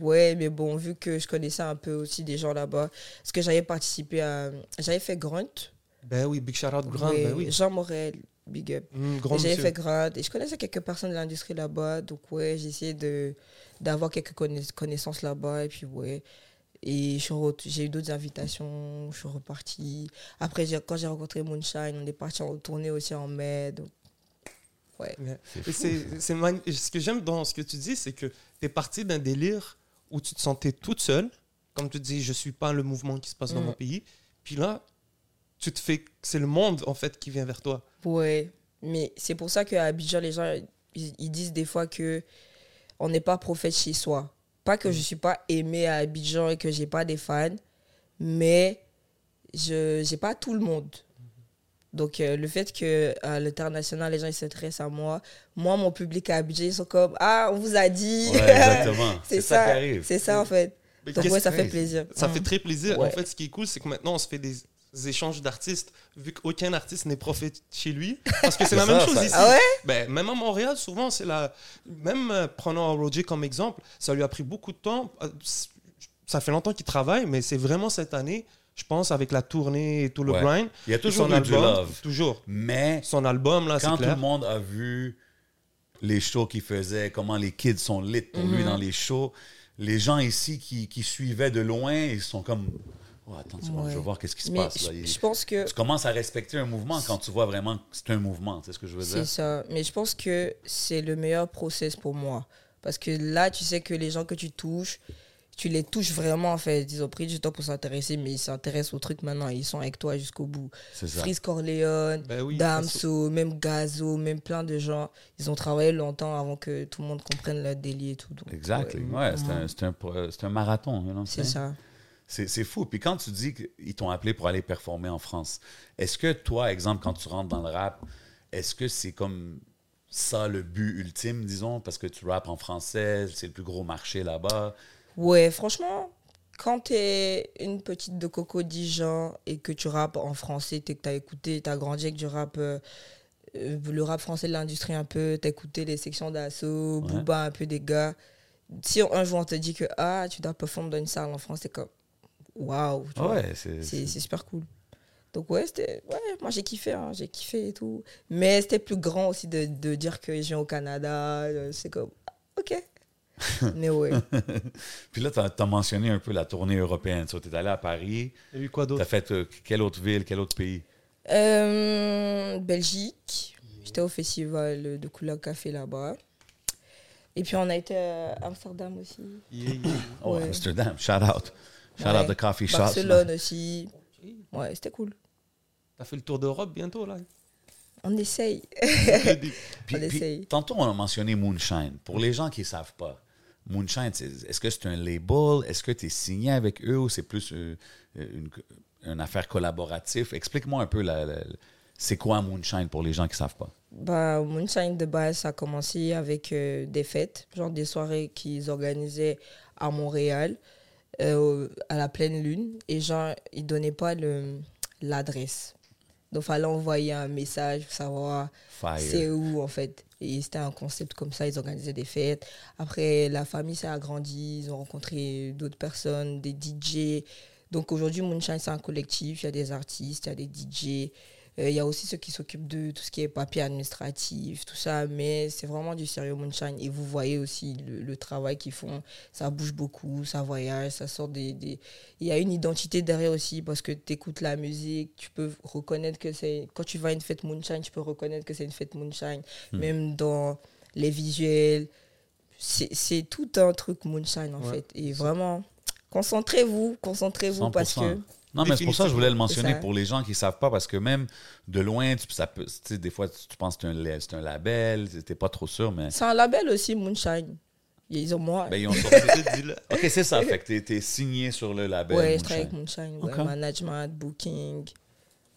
[SPEAKER 3] Ouais, mais bon, vu que je connaissais un peu aussi des gens là-bas, parce que j'avais participé à. J'avais fait Grunt.
[SPEAKER 1] Ben oui, Big Shout Out Grand.
[SPEAKER 3] Ouais,
[SPEAKER 1] Ben oui.
[SPEAKER 3] Jean Morel, big up. Et J'avais fait Grunt et je connaissais quelques personnes de l'industrie là-bas, donc ouais, j'ai essayé de d'avoir quelques connaiss- connaissances là-bas et puis ouais. Et j'ai eu d'autres invitations, je suis repartie. Après, quand j'ai rencontré Moonshine, on est parti en tournée aussi en mai. Donc,
[SPEAKER 1] Ouais. Et c'est, Ce que j'aime dans ce que tu dis, c'est que tu es parti d'un délire où tu te sentais toute seule. Comme tu dis, je suis pas le mouvement qui se passe dans
[SPEAKER 3] Mm.
[SPEAKER 1] mon pays. Puis là, tu te fais. C'est le monde, en fait, qui vient vers toi.
[SPEAKER 3] Ouais, mais c'est pour ça qu'à Abidjan, les gens, ils disent des fois que on n'est pas prophète chez soi. Pas que je suis pas aimé à Abidjan et que j'ai pas des fans, mais je j'ai pas tout le monde. Donc euh, le fait que à l'international, les gens ils s'intéressent à moi, moi mon public à Abidjan, ils sont comme ah on vous a dit.
[SPEAKER 2] Ouais, exactement.
[SPEAKER 3] c'est
[SPEAKER 2] C'est ça
[SPEAKER 3] ça,
[SPEAKER 2] qui arrive.
[SPEAKER 3] c'est ça en fait.
[SPEAKER 1] Mais
[SPEAKER 3] Donc ouais, ça fait plaisir.
[SPEAKER 1] Ça
[SPEAKER 3] Mm.
[SPEAKER 1] fait très plaisir.
[SPEAKER 3] Ouais.
[SPEAKER 1] En fait, ce qui est cool, c'est que maintenant, on se fait des échanges d'artistes, vu qu'aucun artiste n'est prophète chez lui. Parce que c'est la
[SPEAKER 2] ça,
[SPEAKER 1] même chose
[SPEAKER 2] ça-
[SPEAKER 1] ici.
[SPEAKER 3] Ah ouais?
[SPEAKER 1] Ben, même à Montréal, souvent, c'est la. Même euh, prenant Roger comme exemple, ça lui a pris beaucoup de temps. Euh, Ça fait longtemps qu'il travaille, mais c'est vraiment cette année, je pense, avec la tournée et tout le
[SPEAKER 2] Ouais.
[SPEAKER 1] grind.
[SPEAKER 2] Il y a toujours
[SPEAKER 1] son
[SPEAKER 2] eu du
[SPEAKER 1] album,
[SPEAKER 2] love.
[SPEAKER 1] Toujours.
[SPEAKER 2] Mais
[SPEAKER 1] Son album, là, c'est
[SPEAKER 2] quand tout le monde a vu les shows qu'il faisait, comment les kids sont lit pour lui
[SPEAKER 3] Mhm.
[SPEAKER 2] dans les shows, les gens ici qui, qui suivaient de loin, ils sont comme oh, Attends, tu vois,
[SPEAKER 3] Ouais.
[SPEAKER 2] je veux voir qu'est-ce qui se
[SPEAKER 3] Mais
[SPEAKER 2] passe.
[SPEAKER 3] je,
[SPEAKER 2] là. Il-
[SPEAKER 3] je pense que
[SPEAKER 2] Tu commences à respecter un mouvement quand tu vois vraiment que c'est un mouvement. C'est ce que je veux
[SPEAKER 3] C'est
[SPEAKER 2] dire?
[SPEAKER 3] ça. Mais je pense que c'est le meilleur process pour moi. Parce que là, tu sais que les gens que tu touches, tu les touches vraiment, en fait. Ils ont pris du temps pour s'intéresser, mais ils s'intéressent au truc maintenant. Ils sont avec toi jusqu'au bout.
[SPEAKER 2] C'est ça.
[SPEAKER 3] Freeze Corleone,
[SPEAKER 1] Ben oui,
[SPEAKER 3] Damso, même Gazo, même plein de gens. Ils ont travaillé longtemps avant que tout le monde comprenne leur délire et tout. Donc,
[SPEAKER 2] Exactly.
[SPEAKER 3] ouais,
[SPEAKER 2] Ouais, c'est un, c'est un, c'est un marathon. you know,
[SPEAKER 3] C'est ça.
[SPEAKER 2] C'est fou. Puis quand tu dis qu'ils t'ont appelé pour aller performer en France, est-ce que toi, exemple, quand tu rentres dans le rap, est-ce que c'est comme ça le but ultime, disons, parce que tu rappes en français, c'est le plus gros marché là-bas?
[SPEAKER 3] Ouais, franchement, quand t'es une petite de Coco Dijon et que tu rappes en français, t'es que t'as écouté, t'as grandi avec du rap, euh, le rap français de l'industrie un peu, t'as écouté les sections d'assaut,
[SPEAKER 2] Ouais.
[SPEAKER 3] Booba un peu des gars. Si un jour on te dit que ah, tu dois performer dans une salle en France, c'est comme waouh. tu
[SPEAKER 2] Ah ouais, c'est.
[SPEAKER 3] Super cool. Donc ouais, c'était ouais, moi j'ai kiffé, hein, j'ai kiffé et tout. Mais c'était plus grand aussi de, de dire que je viens au Canada, euh, c'est comme ah, OK. Mais ouais.
[SPEAKER 2] Puis là, tu as, mentionné un peu la tournée européenne. Tu es allé à Paris.
[SPEAKER 1] Il y a eu quoi
[SPEAKER 2] Tu
[SPEAKER 1] d'autre?
[SPEAKER 2] As fait euh, quelle autre ville, quel autre pays?
[SPEAKER 3] Euh, Belgique, j'étais au festival de Couleur Café là-bas. Et puis on a été à Amsterdam aussi.
[SPEAKER 1] Yeah, yeah.
[SPEAKER 2] Oh,
[SPEAKER 3] Ouais.
[SPEAKER 2] Amsterdam, shout out. Shout
[SPEAKER 3] Ouais.
[SPEAKER 2] out the coffee shop.
[SPEAKER 3] Barcelone aussi. Ouais, c'était cool.
[SPEAKER 1] T'as fait le tour d'Europe bientôt, là?
[SPEAKER 3] On essaye.
[SPEAKER 2] Puis-
[SPEAKER 3] On
[SPEAKER 2] puis,
[SPEAKER 3] essaye.
[SPEAKER 2] tantôt, on a mentionné Moonshine. Pour les gens qui ne savent pas, Moonshine, c'est- est-ce que c'est un label? Est-ce que tu es signé avec eux ou c'est plus euh, une, une affaire collaborative? Explique-moi un peu la- la- c'est quoi Moonshine pour les gens qui ne savent pas.
[SPEAKER 3] Bah, Moonshine de base, ça a commencé avec euh, des fêtes, genre des soirées qu'ils organisaient à Montréal, euh, à la pleine lune. Et genre, ils donnaient pas le- l'adresse. Donc, il fallait envoyer un message pour savoir c'est où, en fait. Et c'était un concept comme ça, ils organisaient des fêtes. Après, la famille s'est agrandie, ils ont rencontré d'autres personnes, des DJ. Donc aujourd'hui, Moonshine, c'est un collectif, il y a des artistes, il y a des DJ. Euh, Il y a aussi ceux qui s'occupent de tout ce qui est papier administratif, tout ça, mais c'est vraiment du sérieux Moonshine. Et vous voyez aussi le, le travail qu'ils font. Ça bouge beaucoup, ça voyage, ça sort des. des- Il y a une identité derrière aussi parce que tu écoutes la musique, tu peux reconnaître que c'est. Quand tu vas à une fête Moonshine, tu peux reconnaître que c'est une fête Moonshine. Même dans les visuels. C'est tout un truc Moonshine en
[SPEAKER 1] Ouais.
[SPEAKER 3] fait. Et vraiment, concentrez-vous, concentrez-vous parce
[SPEAKER 2] 100%.
[SPEAKER 3] que.
[SPEAKER 2] Non, mais c'est pour ça que je voulais le mentionner pour les gens qui ne savent pas, parce que même de loin, tu, ça peut, tu sais, des fois, tu, tu penses que c'est un, un label, tu n'es pas trop sûr, mais
[SPEAKER 3] C'est un label aussi, Moonshine. Ils ont moi.
[SPEAKER 2] ben, ils ont sorti. Ok, c'est ça, fait que tu es, signé sur le label.
[SPEAKER 3] ouais, je
[SPEAKER 2] Moonshine.
[SPEAKER 3] travaille avec Moonshine. ouais. Management, booking,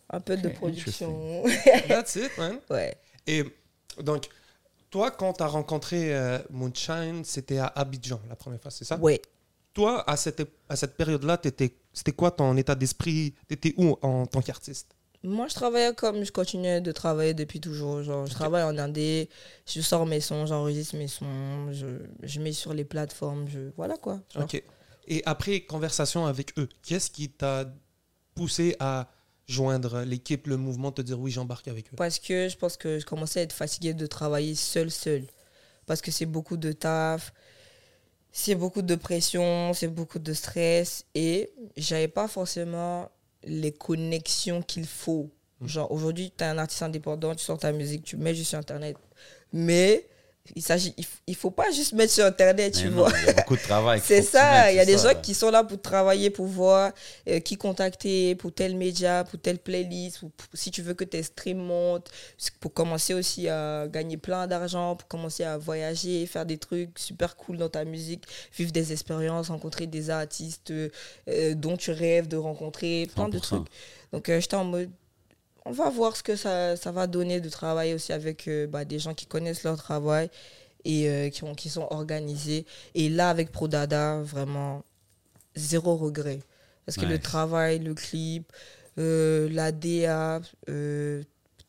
[SPEAKER 3] un peu de production.
[SPEAKER 1] That's it, man.
[SPEAKER 3] ouais.
[SPEAKER 1] Et donc, toi, quand tu as rencontré euh, Moonshine, c'était à Abidjan la première fois, c'est ça?
[SPEAKER 3] Ouais.
[SPEAKER 1] Toi, à cette, à cette période-là, t'étais- c'était quoi ton état d'esprit? Tu étais où en tant qu'artiste?
[SPEAKER 3] Moi, je travaillais comme je continuais de travailler depuis toujours. Genre, je travaille en indé, je sors mes sons, j'enregistre mes sons, je, je mets sur les plateformes. Je, voilà quoi. Genre.
[SPEAKER 1] Ok. Et après conversation avec eux, qu'est-ce qui t'a poussé à joindre l'équipe, le mouvement, te dire oui, j'embarque avec eux?
[SPEAKER 3] Parce que je pense que je commençais à être fatiguée de travailler seul, seul. Parce que c'est beaucoup de taf, c'est beaucoup de pression, c'est beaucoup de stress. Et j'avais pas forcément les connexions qu'il faut. Genre, aujourd'hui, tu es un artiste indépendant, tu sors ta musique, tu mets juste sur Internet. Mais il s'agit, il, f- il faut pas juste mettre sur Internet,
[SPEAKER 2] Mais
[SPEAKER 3] tu
[SPEAKER 2] non,
[SPEAKER 3] vois.
[SPEAKER 2] Il y a beaucoup de travail.
[SPEAKER 3] C'est ça, il y a des
[SPEAKER 2] ça,
[SPEAKER 3] gens qui sont là pour travailler, pour voir euh, qui contacter, pour tel média, pour telle playlist, pour- si tu veux que tes streams montent, pour commencer aussi à gagner plein d'argent, pour commencer à voyager, faire des trucs super cool dans ta musique, vivre des expériences, rencontrer des artistes euh, dont tu rêves de rencontrer, plein de
[SPEAKER 2] 100%.
[SPEAKER 3] trucs. Donc euh, j'étais en mode, on va voir ce que ça, ça va donner de travailler aussi avec euh, bah, des gens qui connaissent leur travail et euh, qui, ont, qui sont organisés. Et là, avec Prodada, vraiment, zéro regret. Parce que le travail, le clip, euh, la DA,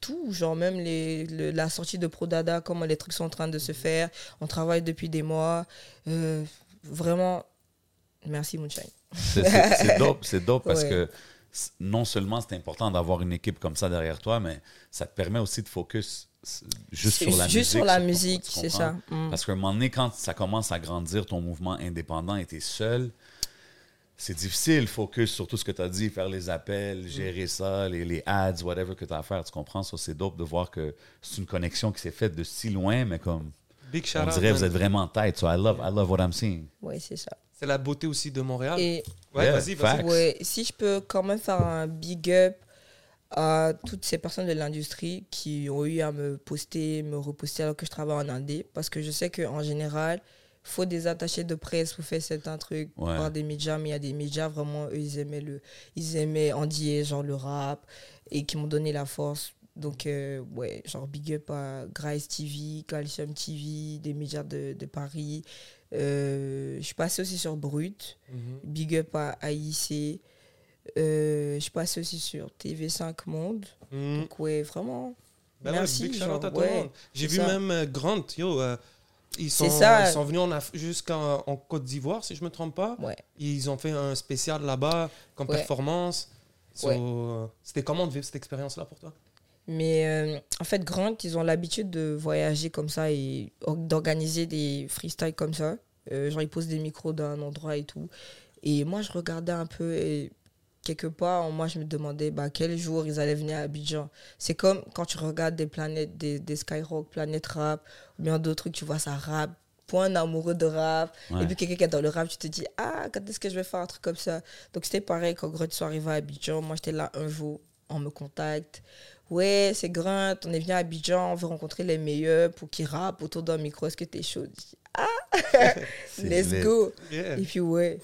[SPEAKER 3] tout, genre même les, le- la sortie de Prodada, comment les trucs sont en train de se faire. On travaille depuis des mois. Vraiment, merci Moonshine.
[SPEAKER 2] C'est- dope, c'est dope parce
[SPEAKER 3] Ouais.
[SPEAKER 2] que non seulement c'est important d'avoir une équipe comme ça derrière toi, mais ça te permet aussi de focus juste sur la
[SPEAKER 3] Juste
[SPEAKER 2] musique.
[SPEAKER 3] sur la musique, c'est ça. Mm.
[SPEAKER 2] Parce qu'à un moment donné, quand ça commence à grandir, ton mouvement indépendant et t'es seul, c'est difficile, focus sur tout ce que tu as dit, faire les appels,
[SPEAKER 3] Mm.
[SPEAKER 2] gérer ça, les, les ads, whatever que tu as à faire, tu comprends? Ça, c'est dope de voir que c'est une connexion qui s'est faite de si loin, mais comme,
[SPEAKER 1] Big shout
[SPEAKER 2] on dirait,
[SPEAKER 1] man.
[SPEAKER 2] vous êtes vraiment en tête. So I love, I love what I'm seeing.
[SPEAKER 3] Ouais, c'est ça.
[SPEAKER 1] C'est la beauté aussi de Montréal.
[SPEAKER 3] Et
[SPEAKER 1] ouais,
[SPEAKER 2] Yeah,
[SPEAKER 1] vas-y, vas-y.
[SPEAKER 2] facts.
[SPEAKER 3] Ouais, si je peux quand même faire un big up à toutes ces personnes de l'industrie qui ont eu à me poster, me reposter alors que je travaille en indé, parce que je sais qu'en général, il faut des attachés de presse pour faire certains trucs,
[SPEAKER 2] Ouais.
[SPEAKER 3] voir des médias, mais il y a des médias vraiment, eux, ils aimaient, le, ils aimaient Andier, genre le rap, et qui m'ont donné la force. Donc, euh, ouais, genre big up à Grace TV, Calcium TV, des médias de, de Paris. Euh, je suis passée aussi sur Brut.
[SPEAKER 1] Mhm.
[SPEAKER 3] Big up à AIC. Euh, je suis passée aussi sur TV5 Monde.
[SPEAKER 1] Mhm.
[SPEAKER 3] Donc, ouais, vraiment.
[SPEAKER 1] Ben
[SPEAKER 3] Merci, ouais.
[SPEAKER 1] J'ai vu
[SPEAKER 3] ça.
[SPEAKER 1] même euh, Grant, yo, Ils sont,
[SPEAKER 3] ça.
[SPEAKER 1] ils sont venus jusqu'en en Côte d'Ivoire, si je me trompe pas.
[SPEAKER 3] Ouais.
[SPEAKER 1] Ils ont fait un spécial là-bas comme
[SPEAKER 3] Ouais.
[SPEAKER 1] performance. So, C'était comment de vivre cette expérience-là pour toi?
[SPEAKER 3] Mais euh, en fait, Grant, ils ont l'habitude de voyager comme ça et or- d'organiser des freestyles comme ça. Euh, genre, ils posent des micros d'un endroit et tout. Et moi, je regardais un peu et quelque part, moi, je me demandais bah, quel jour ils allaient venir à Abidjan. C'est comme quand tu regardes des planètes, des, des Skyrock, Planète Rap, ou bien d'autres trucs, tu vois, ça rap. Point amoureux de rap.
[SPEAKER 2] Ouais.
[SPEAKER 3] Et puis quelqu'un qui est dans le rap, tu te dis, ah, quand est-ce que je vais faire un truc comme ça? Donc c'était pareil quand Grunt soit arrivé à Abidjan. Moi, j'étais là un jour, on me contacte. Ouais, c'est Grunt, on est venu à Abidjan, on veut rencontrer les meilleurs pour qu'ils rappent autour d'un micro. Est-ce que t'es chaud? Ah, let's go.
[SPEAKER 1] Yeah.
[SPEAKER 3] Et puis ouais,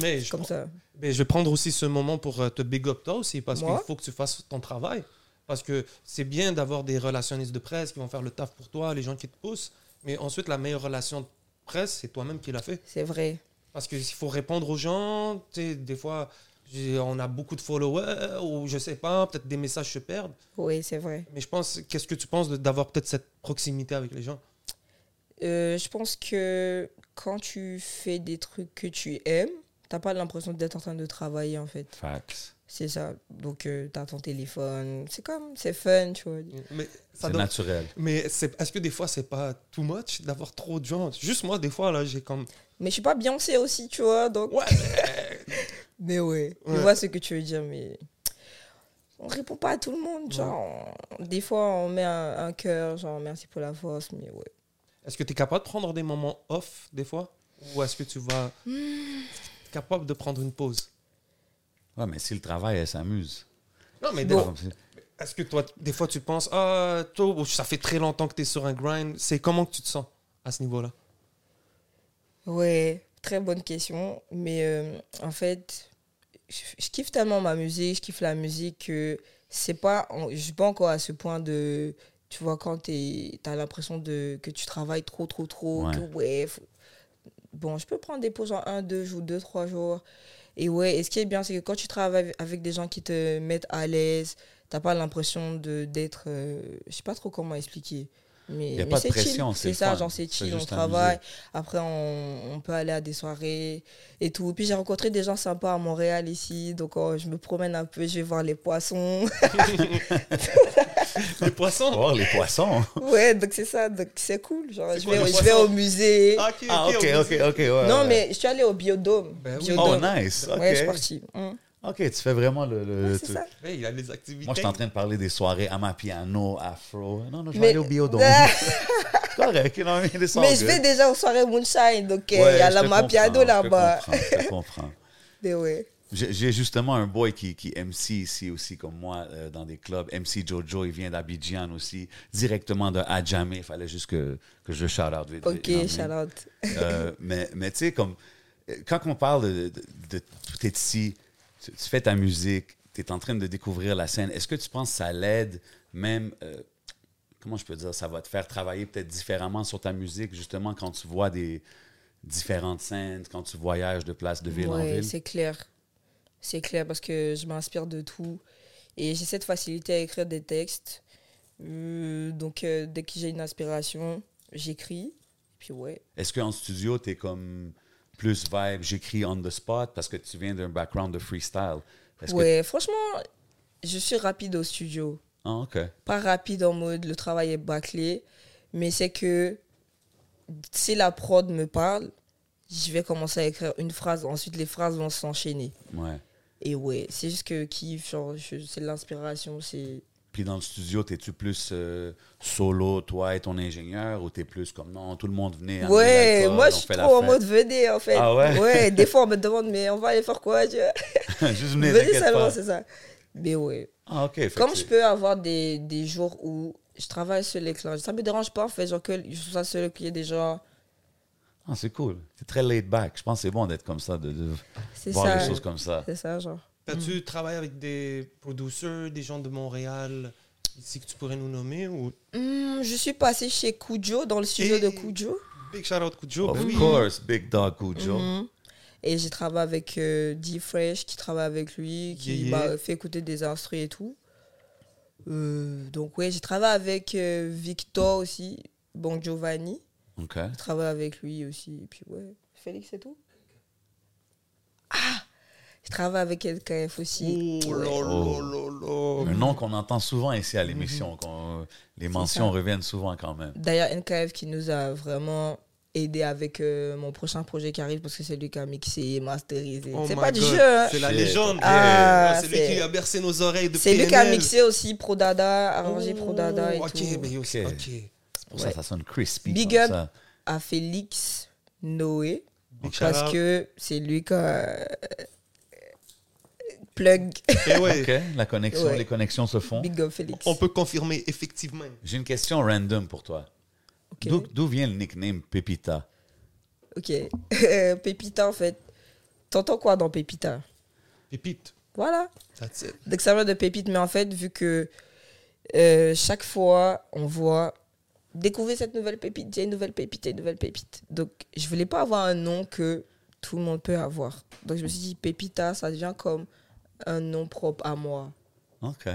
[SPEAKER 1] Mais je,
[SPEAKER 3] comme ça.
[SPEAKER 1] mais je vais prendre aussi ce moment pour euh, te big up toi aussi, parce qu'il faut que tu fasses ton travail. Parce que c'est bien d'avoir des relationnistes de presse qui vont faire le taf pour toi, les gens qui te poussent. Mais ensuite, la meilleure relation de presse, c'est toi-même qui l'as fait.
[SPEAKER 3] C'est vrai.
[SPEAKER 1] Parce qu'il faut répondre aux gens. Tu sais, des fois, on a beaucoup de followers ou je sais pas, peut-être des messages se perdent.
[SPEAKER 3] Oui, c'est vrai.
[SPEAKER 1] Mais je pense, qu'est-ce que tu penses de- d'avoir peut-être cette proximité avec les gens?
[SPEAKER 3] Euh, je pense que quand tu fais des trucs que tu aimes, t'as pas l'impression d'être en train de travailler en fait.
[SPEAKER 2] Facts.
[SPEAKER 3] C'est ça. Donc, tu t'as ton téléphone. C'est comme, c'est fun, tu vois.
[SPEAKER 1] Mais ça
[SPEAKER 2] C'est
[SPEAKER 1] donne-
[SPEAKER 2] naturel.
[SPEAKER 1] Mais c'est- est-ce que des fois, c'est pas too much d'avoir trop de gens? Juste moi, des fois, là, j'ai comme.
[SPEAKER 3] Mais je suis pas Beyoncé aussi, tu vois. Donc...
[SPEAKER 1] Ouais,
[SPEAKER 3] Mais ouais, je
[SPEAKER 1] Ouais.
[SPEAKER 3] vois ce que tu veux dire, mais on répond pas à tout le monde. Genre, on- des fois, on met un, un cœur, genre merci pour la force, mais ouais.
[SPEAKER 1] Est-ce que tu es capable de prendre des moments off, des fois? Ou est-ce que tu vas. T'es capable de prendre une pause?
[SPEAKER 2] Ouais, mais si le travail, elle s'amuse.
[SPEAKER 1] Non, mais des
[SPEAKER 3] Bon.
[SPEAKER 1] fois, est-ce que toi, des fois, tu penses, ah, toi, ça fait très longtemps que tu es sur un grind. C'est comment que tu te sens à ce niveau-là?
[SPEAKER 3] Ouais, très bonne question. Mais euh, en fait, je, je kiffe tellement ma musique, je kiffe la musique que c'est pas. Je suis pas encore à ce point de. Tu vois, quand tu as l'impression de, que tu travailles trop, trop, trop,
[SPEAKER 2] Ouais.
[SPEAKER 3] que ouais. faut- Bon, je peux prendre des pauses en un, deux jours, deux, trois jours. Et ouais, et ce qui est bien, c'est que quand tu travailles avec des gens qui te mettent à l'aise, t'as pas l'impression de d'être. euh, je sais pas trop comment expliquer. Mais,
[SPEAKER 2] Y a
[SPEAKER 3] mais
[SPEAKER 2] pas de pression, c'est
[SPEAKER 3] ça,
[SPEAKER 2] fun.
[SPEAKER 3] genre c'est chill, on travaille. Après, on, on peut aller à des soirées et tout. Puis j'ai rencontré des gens sympas à Montréal ici. Donc, oh, je me promène un peu, je vais voir les poissons.
[SPEAKER 1] Les poissons
[SPEAKER 2] Oh, les poissons.
[SPEAKER 3] ouais, donc c'est ça. Donc, c'est cool. Genre,
[SPEAKER 1] C'est
[SPEAKER 3] je
[SPEAKER 1] quoi,
[SPEAKER 3] vais,
[SPEAKER 1] les
[SPEAKER 3] je vais au musée.
[SPEAKER 1] Ah, ok,
[SPEAKER 2] Ah, ok,
[SPEAKER 1] on
[SPEAKER 2] ok, ouais,
[SPEAKER 3] non,
[SPEAKER 2] ouais.
[SPEAKER 3] mais je suis allée au biodôme.
[SPEAKER 1] Ben oui.
[SPEAKER 2] Oh, nice. Ok.
[SPEAKER 3] Ouais, je suis partie. Hum.
[SPEAKER 2] Ok, tu fais vraiment le. le-
[SPEAKER 3] Ouais, ça.
[SPEAKER 1] Ouais, il y a les activités.
[SPEAKER 2] Moi, je suis en train de parler des soirées à ma piano, afro. Non, non, je vais
[SPEAKER 3] Mais-
[SPEAKER 2] aller au biodôme. C'est correct, non, mais it's all
[SPEAKER 3] Mais je vais déjà aux soirées Moonshine. Donc, euh, il
[SPEAKER 2] Ouais,
[SPEAKER 3] y a la Mapiado
[SPEAKER 2] comprends,
[SPEAKER 3] là-bas.
[SPEAKER 2] Je comprends, je comprends.
[SPEAKER 3] Mais ouais.
[SPEAKER 2] J'ai justement un boy qui, qui MC ici aussi, comme moi, euh, dans des clubs. MC Jojo, il vient d'Abidjan aussi, directement de Adjamé. Il fallait juste que, que je shout out vite.
[SPEAKER 3] Ok,
[SPEAKER 2] vite,
[SPEAKER 3] shout out.
[SPEAKER 2] Euh, mais mais tu sais, comme quand on parle de, de, es ici, tu, tu fais ta musique, tu es en train de découvrir la scène, est-ce que tu penses que ça l'aide même, euh, comment je peux dire, ça va te faire travailler peut-être différemment sur ta musique, justement, quand tu vois des différentes scènes, quand tu voyages de place de ville en ville?
[SPEAKER 3] c'est clair. C'est clair parce que je m'inspire de tout. Et j'ai cette facilité à écrire des textes. Euh, donc, euh, dès que j'ai une inspiration, j'écris. Puis, ouais.
[SPEAKER 2] Est-ce qu'en studio, tu es comme plus vibe, j'écris on the spot parce que tu viens d'un background de freestyle?
[SPEAKER 3] Ouais, franchement, je suis rapide au studio.
[SPEAKER 2] Ah, OK.
[SPEAKER 3] Pas rapide en mode le travail est bâclé, mais c'est que si la prod me parle, je vais commencer à écrire une phrase. Ensuite, les phrases vont s'enchaîner.
[SPEAKER 2] Ouais.
[SPEAKER 3] Et ouais, c'est juste que kiff, je- c'est de l'inspiration, c'est.
[SPEAKER 2] Puis dans le studio, t'es-tu plus euh, solo, toi et ton ingénieur, ou t'es plus comme non, tout le monde venait.
[SPEAKER 3] Ouais, moi je suis trop en mode venez en fait.
[SPEAKER 2] Ah ouais?
[SPEAKER 3] des fois on me demande mais on va aller faire quoi vois?
[SPEAKER 2] Juste venez,
[SPEAKER 3] Venez seulement, c'est ça. Mais ouais.
[SPEAKER 2] Ah, ok.
[SPEAKER 3] Comme je peux avoir des, des jours où je travaille sur l'écran, ça me dérange pas en fait, genre que je sois seul, qu'il y ait des gens.
[SPEAKER 2] Ah, c'est cool. C'est très laid back. Je pense que c'est bon d'être comme ça, de, de voir
[SPEAKER 3] ça.
[SPEAKER 2] les choses comme ça.
[SPEAKER 3] C'est ça, genre.
[SPEAKER 1] As-tu travaillé avec des producers, des gens de Montréal, ici que tu pourrais nous nommer ou?
[SPEAKER 3] Hmm, je suis passée chez Kujo, dans le studio
[SPEAKER 1] Et-
[SPEAKER 3] de Kujo.
[SPEAKER 1] Big shout out Kujo.
[SPEAKER 2] Of
[SPEAKER 1] ben oui.
[SPEAKER 2] course, Big Dog Cujo.
[SPEAKER 3] Mhm. Et j'ai travaillé avec euh, D Fresh qui travaille avec lui, qui
[SPEAKER 1] Yeah, yeah.
[SPEAKER 3] m'a fait écouter des instruments et tout. Euh, donc ouais, j'ai travaillé avec euh, Victor aussi, Bon Giovanni. Je travaille avec lui aussi. Et puis, ouais. Félix, c'est tout? Ah Je travaille avec LKF aussi.
[SPEAKER 1] Oh
[SPEAKER 3] Ouais.
[SPEAKER 1] là là là là.
[SPEAKER 2] Un nom qu'on entend souvent ici à l'émission. qu'on- Les mentions reviennent souvent quand même.
[SPEAKER 3] D'ailleurs, NKF qui nous a vraiment aidé avec euh, mon prochain projet qui arrive parce que c'est lui qui a mixé, masterisé.
[SPEAKER 1] Oh
[SPEAKER 3] c'est pas du jeu, hein.
[SPEAKER 1] C'est la légende.
[SPEAKER 3] Ah,
[SPEAKER 1] c'est lui qui a bercé nos oreilles de
[SPEAKER 3] C'est lui qui a mixé aussi Pro Dada, arrangé Pro Dada et
[SPEAKER 1] Oh, Ok,
[SPEAKER 3] tout.
[SPEAKER 1] mais aussi,
[SPEAKER 2] Ok. C'est pour ça
[SPEAKER 3] Ouais.
[SPEAKER 2] ça sonne crispy.
[SPEAKER 3] Big
[SPEAKER 2] comme
[SPEAKER 3] up.
[SPEAKER 2] ça.
[SPEAKER 3] À Félix Noé
[SPEAKER 1] Big
[SPEAKER 3] parce
[SPEAKER 1] shout-out.
[SPEAKER 3] que c'est lui qui a euh, plug.
[SPEAKER 1] Et ouais,
[SPEAKER 2] OK. La connexion,
[SPEAKER 3] Ouais.
[SPEAKER 2] les connexions se font.
[SPEAKER 3] Big up Félix.
[SPEAKER 1] on peut confirmer effectivement.
[SPEAKER 2] J'ai une question random pour toi. D'où- D'où vient le nickname Pépita?
[SPEAKER 3] Ok. Euh, Pépita, en fait. T'entends quoi dans Pépita
[SPEAKER 1] Pépite.
[SPEAKER 3] Voilà.
[SPEAKER 1] That's it.
[SPEAKER 3] Donc ça vient de pépite, mais en fait, vu que euh, chaque fois, on voit découvrir cette nouvelle pépite, il y a une nouvelle pépite, il y a une nouvelle pépite. Donc, je voulais pas avoir un nom que tout le monde peut avoir. Donc, je me suis dit, Pépita, ça devient comme un nom propre à moi.
[SPEAKER 2] OK.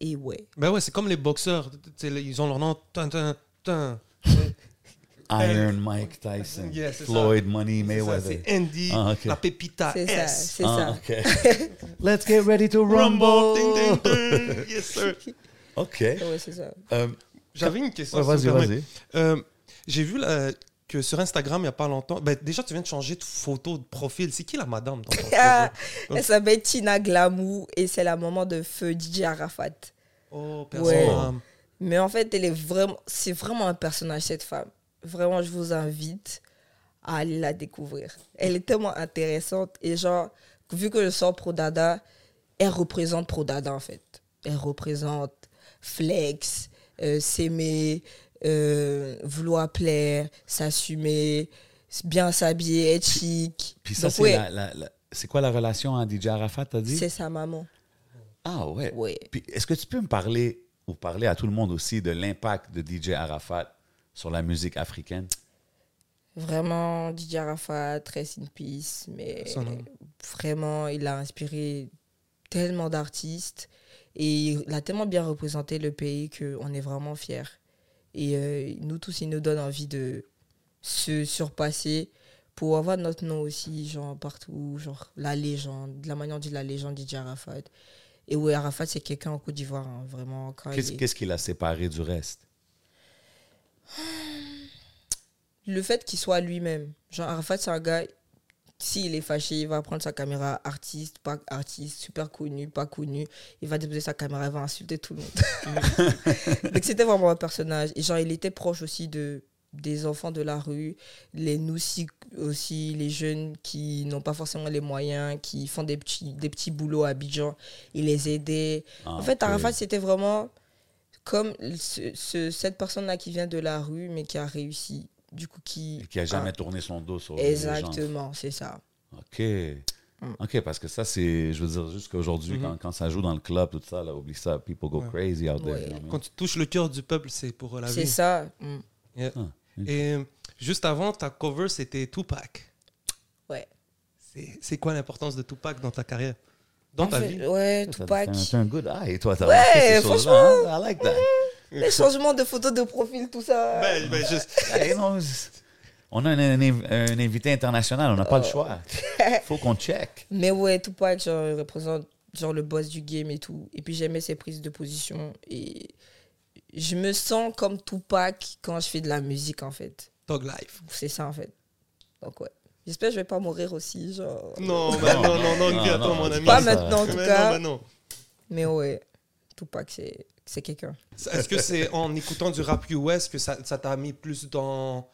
[SPEAKER 3] Et ouais.
[SPEAKER 1] Ben ouais, c'est comme les boxeurs. Ils ont leur nom. Tin, tin, tin.
[SPEAKER 2] Iron Mike Tyson.
[SPEAKER 1] Yeah,
[SPEAKER 2] Floyd Money Mayweather.
[SPEAKER 1] C'est Andy,
[SPEAKER 2] Ah, ok.
[SPEAKER 1] la pépita
[SPEAKER 3] C'est ça,
[SPEAKER 1] S.
[SPEAKER 3] c'est
[SPEAKER 2] Ah,
[SPEAKER 3] ça.
[SPEAKER 2] OK. Let's get ready to
[SPEAKER 1] Rumble.
[SPEAKER 2] rumble.
[SPEAKER 1] Ding, ding, ding. Yes, sir.
[SPEAKER 2] OK.
[SPEAKER 3] Ouais, c'est ça.
[SPEAKER 2] Euh,
[SPEAKER 1] J'avais une question.
[SPEAKER 2] ouais,
[SPEAKER 1] si tu
[SPEAKER 2] vas-y, vas-y.
[SPEAKER 1] Euh, J'ai vu que sur Instagram, il n'y a pas longtemps. Ben, déjà, tu viens de changer de photo de profil. C'est qui la madame dans ton
[SPEAKER 3] elle s'appelle Tina Glamour et c'est la maman de feu DJ Arafat.
[SPEAKER 1] Oh,
[SPEAKER 3] Ouais.
[SPEAKER 1] personne.
[SPEAKER 3] Mais en fait, elle est vraiment, c'est vraiment un personnage, cette femme. Vraiment, je vous invite à aller la découvrir. Elle est tellement intéressante. Et genre, vu que je sors Pro Dada, elle représente Pro Dada, en fait. Elle représente flex, euh, s'aimer, euh, vouloir plaire, s'assumer, bien s'habiller, être chic.
[SPEAKER 2] Puis ça, c'est
[SPEAKER 3] ouais,
[SPEAKER 2] la- la- la- c'est quoi la relation à DJ Arafat, t'as dit?
[SPEAKER 3] c'est sa maman.
[SPEAKER 2] Ah ouais.
[SPEAKER 3] Ouais.
[SPEAKER 2] Puis est-ce que tu peux me parler, ou parler à tout le monde aussi, de l'impact de DJ Arafat sur la musique africaine?
[SPEAKER 3] Vraiment, DJ Arafat, rest in peace, mais vraiment, il a inspiré tellement d'artistes et il a tellement bien représenté le pays qu'on est vraiment fiers. Et euh, nous tous, il nous donne envie de se surpasser pour avoir notre nom aussi, genre partout, genre la légende, de la manière de la légende DJ Arafat. Et oui, Arafat, c'est quelqu'un en Côte d'Ivoire, hein, vraiment.
[SPEAKER 2] Qu'est-ce qui l'a séparé du reste?
[SPEAKER 3] le fait qu'il soit lui-même. Genre, Arafat, c'est un gars, s'il est fâché, il va prendre sa caméra, artiste, pas artiste, super connu, pas connu. Il va déposer sa caméra, il va insulter tout le monde. Donc, c'était vraiment un personnage. Et genre, il était proche aussi de des enfants de la rue, les nous aussi, les jeunes qui n'ont pas forcément les moyens, qui font des petits, des petits boulots à Abidjan, il les aidait.
[SPEAKER 2] Ah,
[SPEAKER 3] En fait. Arafat, c'était vraiment comme ce- ce- cette personne-là qui vient de la rue, mais qui a réussi. Du coup, qui.
[SPEAKER 2] Et Qui a jamais
[SPEAKER 3] Ah,
[SPEAKER 2] tourné son dos sur.
[SPEAKER 3] Exactement, c'est ça.
[SPEAKER 2] OK. OK, parce que ça, c'est, je veux dire, jusqu'à aujourd'hui, quand, quand ça joue dans le club, tout ça, là, oublie ça, people go
[SPEAKER 1] Ouais.
[SPEAKER 2] crazy out there.
[SPEAKER 3] Ouais.
[SPEAKER 2] you know?
[SPEAKER 1] Quand tu touches le cœur du peuple, c'est pour la
[SPEAKER 3] C'est
[SPEAKER 1] vie.
[SPEAKER 3] ça. mm.
[SPEAKER 1] Yeah.
[SPEAKER 2] Ah,
[SPEAKER 1] Et juste avant, ta cover, c'était Tupac.
[SPEAKER 3] Ouais.
[SPEAKER 1] C'est c'est quoi l'importance de Tupac dans ta carrière? Dans
[SPEAKER 3] En
[SPEAKER 1] ta
[SPEAKER 3] fait,
[SPEAKER 1] vie?
[SPEAKER 3] Ouais, Tupac.
[SPEAKER 2] T'as un, un good eye, toi.
[SPEAKER 3] Ouais,
[SPEAKER 2] ces choses-là, hein? I like that.
[SPEAKER 3] Les changements de photos de profil, tout ça.
[SPEAKER 1] Ben, ben, juste-
[SPEAKER 2] Hey, non, on a un, un- un invité international, on n'a pas le choix. faut qu'on check.
[SPEAKER 3] Mais ouais, Tupac, genre, il représente genre le boss du game et tout. Et puis j'aimais ses prises de position. Et je me sens comme Tupac quand je fais de la musique, en fait.
[SPEAKER 1] Dog Life.
[SPEAKER 3] C'est ça, en fait. Donc ouais. J'espère que je vais pas mourir aussi, genre.
[SPEAKER 1] Non, ben, non, non, non,
[SPEAKER 2] Non,
[SPEAKER 1] attends,
[SPEAKER 2] non,
[SPEAKER 1] mon
[SPEAKER 2] dis
[SPEAKER 1] ami.
[SPEAKER 3] Pas maintenant, en tout cas.
[SPEAKER 1] Non, ben, non.
[SPEAKER 3] Mais ouais, Tupac, c'est c'est quelqu'un.
[SPEAKER 1] Est-ce que c'est en écoutant du rap US que ça ça t'a mis plus dans.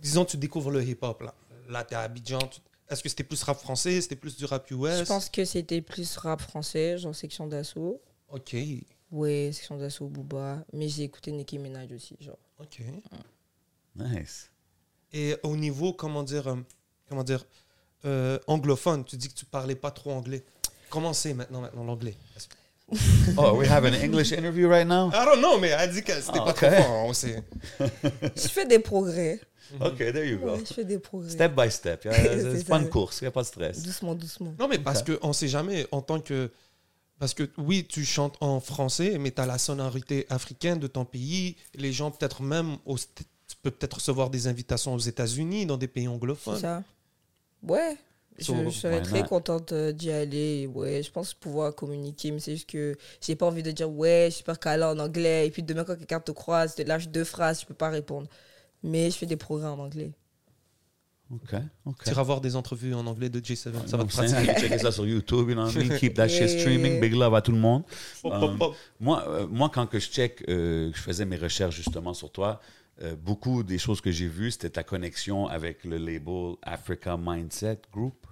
[SPEAKER 1] Disons, tu découvres le hip-hop, là. Là, t'es à Abidjan. tu- Est-ce que c'était plus rap français C'était plus du rap US
[SPEAKER 3] Je pense que c'était plus rap français, genre section d'assaut.
[SPEAKER 1] Ok,
[SPEAKER 3] Ouais, section d'assaut, Booba. Mais j'ai écouté Nicki Minaj aussi, genre.
[SPEAKER 1] ok.
[SPEAKER 2] Nice.
[SPEAKER 1] Et au niveau, comment dire, euh, comment dire, euh, anglophone, tu dis que tu parlais pas trop anglais. Comment c'est maintenant, maintenant l'anglais? Est-ce que-
[SPEAKER 2] Oh, we have an English interview right now?
[SPEAKER 1] I don't know, mais elle dit que c'était pas
[SPEAKER 2] ok.
[SPEAKER 1] trop fort. on sait.
[SPEAKER 3] Je fais des progrès.
[SPEAKER 2] OK, there you go.
[SPEAKER 3] Ouais, je fais des progrès.
[SPEAKER 2] Step by step.
[SPEAKER 3] C'est
[SPEAKER 2] C'est pas une course, il n'y a pas de stress.
[SPEAKER 3] Doucement, doucement.
[SPEAKER 1] Non, mais parce que on sait jamais en tant que. Parce que oui, tu chantes en français, mais tu as la sonorité africaine de ton pays. Les gens, peut-être même au tu peux peut-être recevoir des invitations aux États-Unis, dans des pays
[SPEAKER 3] C'est
[SPEAKER 1] anglophones.
[SPEAKER 3] ça. Ouais. Je, serais très contente euh, d'y aller. Ouais, je pense pouvoir communiquer, mais c'est juste que j'ai pas envie de dire ouais, je suis super calé en anglais. Et puis demain, quand quelqu'un te croise, te lâche deux phrases, je peux pas répondre. Mais je fais des progrès en anglais.
[SPEAKER 2] OK, OK.
[SPEAKER 1] Tu iras voir des entrevues en anglais de J7. Ça va te pratiquer.
[SPEAKER 2] Checker ça sur YouTube, you know what I mean? Keep that shit streaming. Big love à tout le monde. Um,
[SPEAKER 1] hop.
[SPEAKER 2] Moi, euh, moi, quand que je check, euh, je faisais mes recherches justement sur toi, euh, beaucoup des choses que j'ai vues, c'était ta connexion avec le label Africa Mindset Group.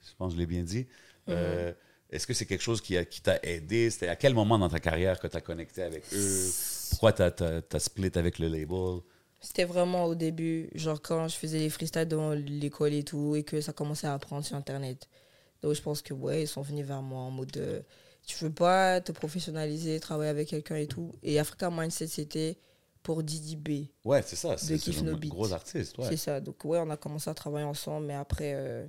[SPEAKER 2] Je pense que je l'ai bien dit. Euh, Est-ce que c'est quelque chose qui t'a aidé? C'était à quel moment dans ta carrière que tu as connecté avec eux? Pourquoi tu as, split avec le label?
[SPEAKER 3] C'était vraiment au début, genre quand je faisais les freestyles dans l'école et tout, et que ça commençait à apprendre sur Internet. Donc je pense que, ouais, ils sont venus vers moi en mode, euh, tu veux pas te professionnaliser, travailler avec quelqu'un et tout. Et Africa Mindset, c'était pour Didi B.
[SPEAKER 2] Ouais, c'est ça. C'est
[SPEAKER 3] Kiff No Beat.
[SPEAKER 2] gros artiste. Ouais.
[SPEAKER 3] C'est ça. Donc, ouais, on a commencé à travailler ensemble, mais après, euh,